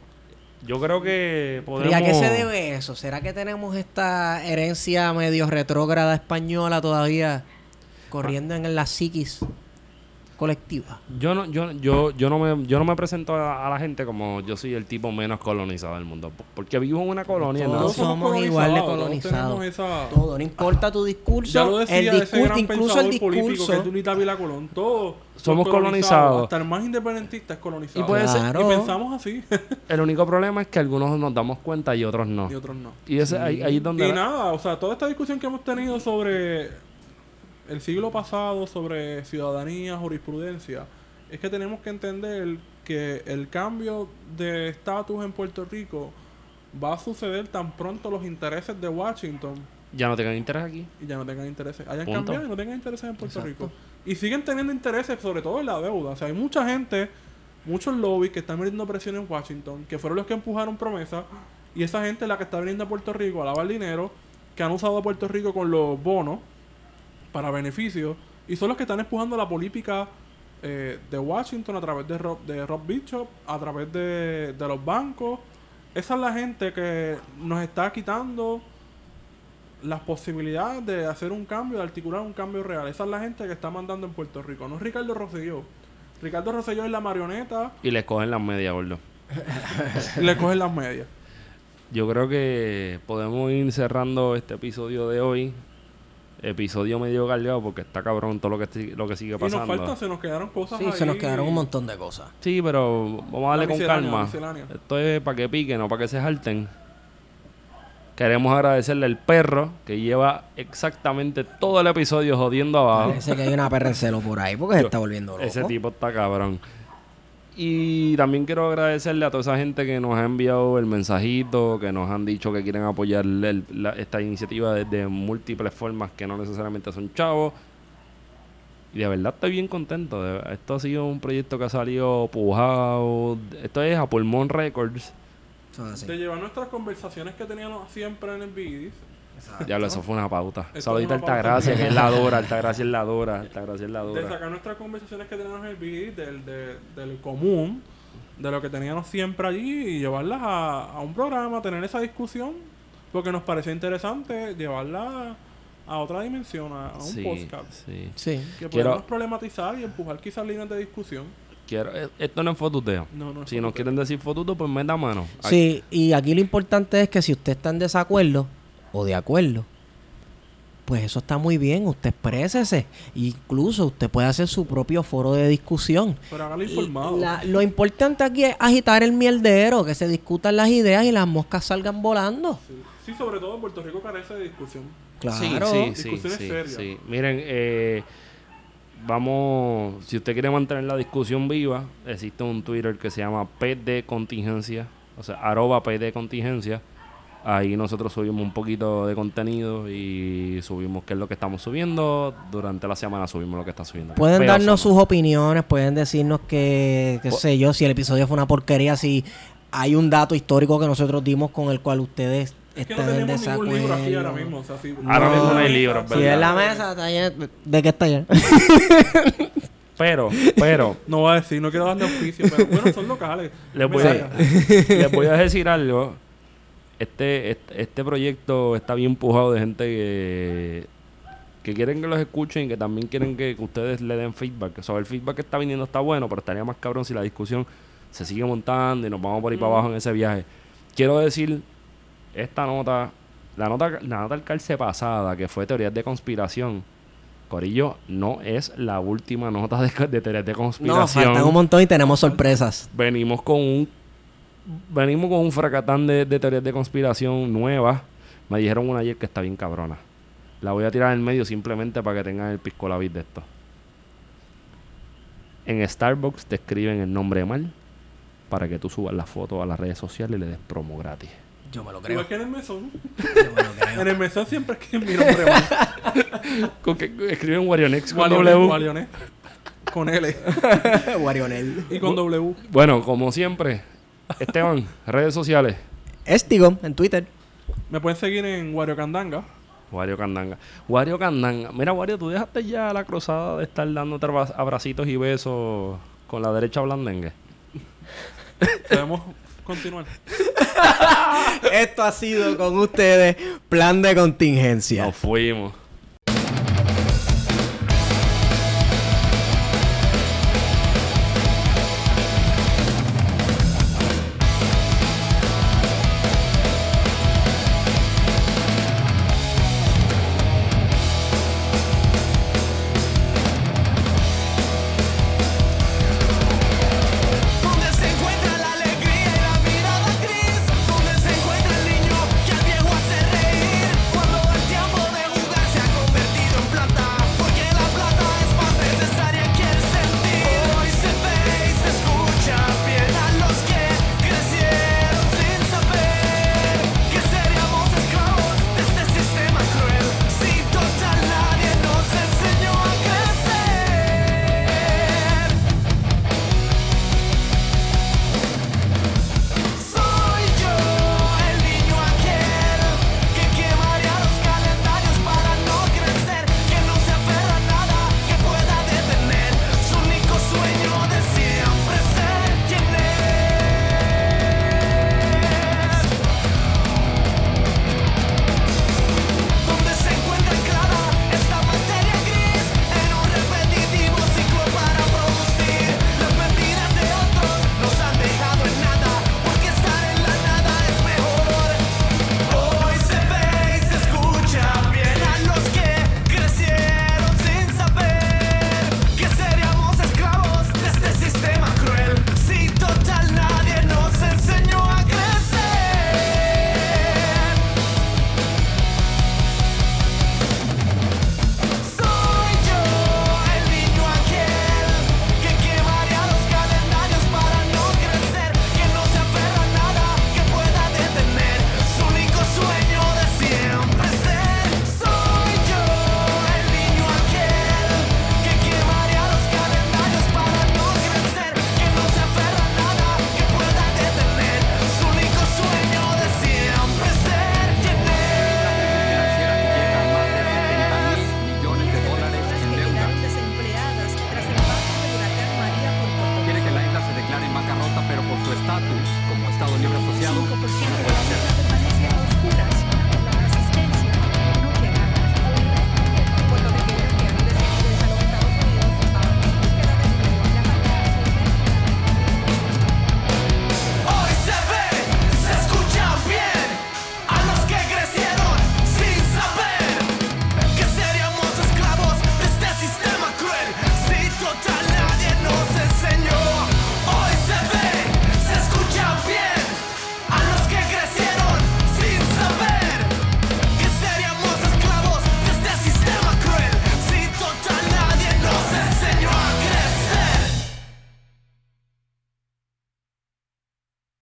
Yo creo que ¿Y podemos... a qué se debe eso? ¿Será que tenemos esta herencia medio retrógrada española todavía corriendo en la psiquis colectiva? Yo no, yo, yo, yo no me, yo no me presento a, a la gente como yo soy el tipo menos colonizado del mundo. Porque vivo en una colonia. ¿no? Todos somos igual de colonizados. Todos tenemos esa... Todo, no importa tu discurso, Ya lo decía el ese discurso, gran incluso pensador el político que discurso. es Colón. Todos Somos colonizados. Hasta el más independentista es colonizado. Y puede ser- Claro. Y pensamos así. [laughs] El único problema es que algunos nos damos cuenta y otros no. y otros no. Y ese, ahí, ahí es donde... Y la- nada, o sea, toda esta discusión que hemos tenido sobre el siglo pasado, sobre ciudadanía, jurisprudencia, es que tenemos que entender que el cambio de estatus en Puerto Rico va a suceder tan pronto los intereses de Washington Ya no tengan interés aquí. y ya no tengan intereses. Hayan Punto. cambiado y no tengan intereses en Puerto Exacto. Rico. Y siguen teniendo intereses, sobre todo en la deuda. O sea, hay mucha gente muchos lobbies que están metiendo presión en Washington, que fueron los que empujaron promesa, y esa gente es la que está viniendo a Puerto Rico a lavar dinero, que han usado a Puerto Rico con los bonos para beneficios, y son los que están empujando la política eh, de Washington a través de Rob, de Rob Bishop, a través de, de los bancos. Esa es la gente que nos está quitando las posibilidades de hacer un cambio, de articular un cambio real. Esa es la gente que está mandando en Puerto Rico, no es Ricardo Rosselló. Ricardo Rosselló es la marioneta Y le cogen las medias, gordo. [laughs] le cogen las medias. Yo creo que podemos ir cerrando este episodio de hoy. Episodio medio cargado porque está cabrón todo lo que, lo que sigue Y nos pasando. falta, se nos quedaron cosas Sí, ahí. se nos quedaron un montón de cosas. Sí, pero vamos a darle con calma. Esto es para que piquen, no para que se salten. Queremos agradecerle al perro que lleva exactamente todo el episodio jodiendo abajo. Parece que hay una perra en celo por ahí porque se está volviendo loco. Ese tipo está cabrón. Y también quiero agradecerle a toda esa gente que nos ha enviado el mensajito, que nos han dicho que quieren apoyar el- la- esta iniciativa desde múltiples formas que no necesariamente son chavos. Y de verdad estoy bien contento. de- esto ha sido un proyecto que ha salido pujado. Esto es a Pulmón Records. De llevar nuestras conversaciones que teníamos siempre en el BIDIS. Ya lo, eso fue una pauta. Saludita. Altagracia, que [laughs] es la dura. Altagracia es la dura. Altagracia es la De dura. sacar nuestras conversaciones que teníamos en el BIDIS, del, de- del común, de lo que teníamos siempre allí y llevarlas a, a un programa, tener esa discusión, porque nos parecía interesante llevarla a otra dimensión, a, a un Sí, podcast. sí. Sí. Que Quiero- podamos problematizar y empujar quizás líneas de discusión. Quiero, eh, esto no es fotuteo. No, no es Si nos quieren decir fotuto, pues meta mano. Sí, y aquí lo importante es que si usted está en desacuerdo o de acuerdo, pues eso está muy bien, usted exprésese. Incluso usted puede hacer su propio foro de discusión. Pero hágalo informado. La- lo importante aquí es agitar el mierdero, que se discutan las ideas y las moscas salgan volando. Sí. Sí, sobre todo Puerto Rico carece de discusión. Claro. Sí, sí, sí, Discusiones sí, serias. sí. Miren, eh, vamos, si usted quiere mantener la discusión viva, existe un Twitter que se llama PD Contingencia, o sea, arroba PD Contingencia. Ahí nosotros subimos un poquito de contenido y subimos qué es lo que estamos subiendo. Durante la semana subimos lo que está subiendo. Pueden darnos sus opiniones, pueden decirnos que, qué sé yo, si el episodio fue una porquería, si hay un dato histórico que nosotros dimos con el cual ustedes Es que no están en tenemos ningún libro aquí ahora mismo. O sea, si- Ahora mismo no hay libros, Si ¿verdad? es la mesa, ¿de qué está llena? [laughs] Pero, pero, No voy a decir, no quiero darle auspicio, pero bueno, son locales. [laughs] Les Me voy, a, saca. [laughs] les voy a decir algo. Este, este, este proyecto está bien empujado de gente que, que quieren que los escuchen y que también quieren que, que ustedes le den feedback. O sea, el feedback que está viniendo está bueno, pero estaría más cabrón si la discusión se sigue montando y nos vamos por ahí para abajo en ese viaje. Quiero decir, esta nota, la nota, la nota del calce pasada, que fue teorías de conspiración. Corillo, no es la última nota de, de teorías de No, conspiración faltan un montón y tenemos sorpresas. venimos con un venimos con un fracatán de, de teorías de conspiración nuevas. Me dijeron una ayer que está bien cabrona. La voy a tirar en medio simplemente para que tengan el pisco la vid de esto. En Starbucks te escriben el nombre mal para que tú subas la foto a las redes sociales y le des promo gratis. Yo me lo Igual que en el mesón. Yo me lo creo. En el mesón siempre es que mi nombre mal. [laughs] Con que escriben Warionex con W. Walionet. Con L. [laughs] Warionel. Y con W. Bueno, como siempre, Esteban, redes sociales. Estigo en Twitter. Me pueden seguir en Wario Candanga. Wario Candanga. Wario Candanga. Mira, Wario, tú dejaste ya la cruzada de estar dándote abra- abracitos y besos con la derecha blandengue. Podemos continuar. [laughs] Esto ha sido con ustedes Plan de Contingencia. Nos fuimos.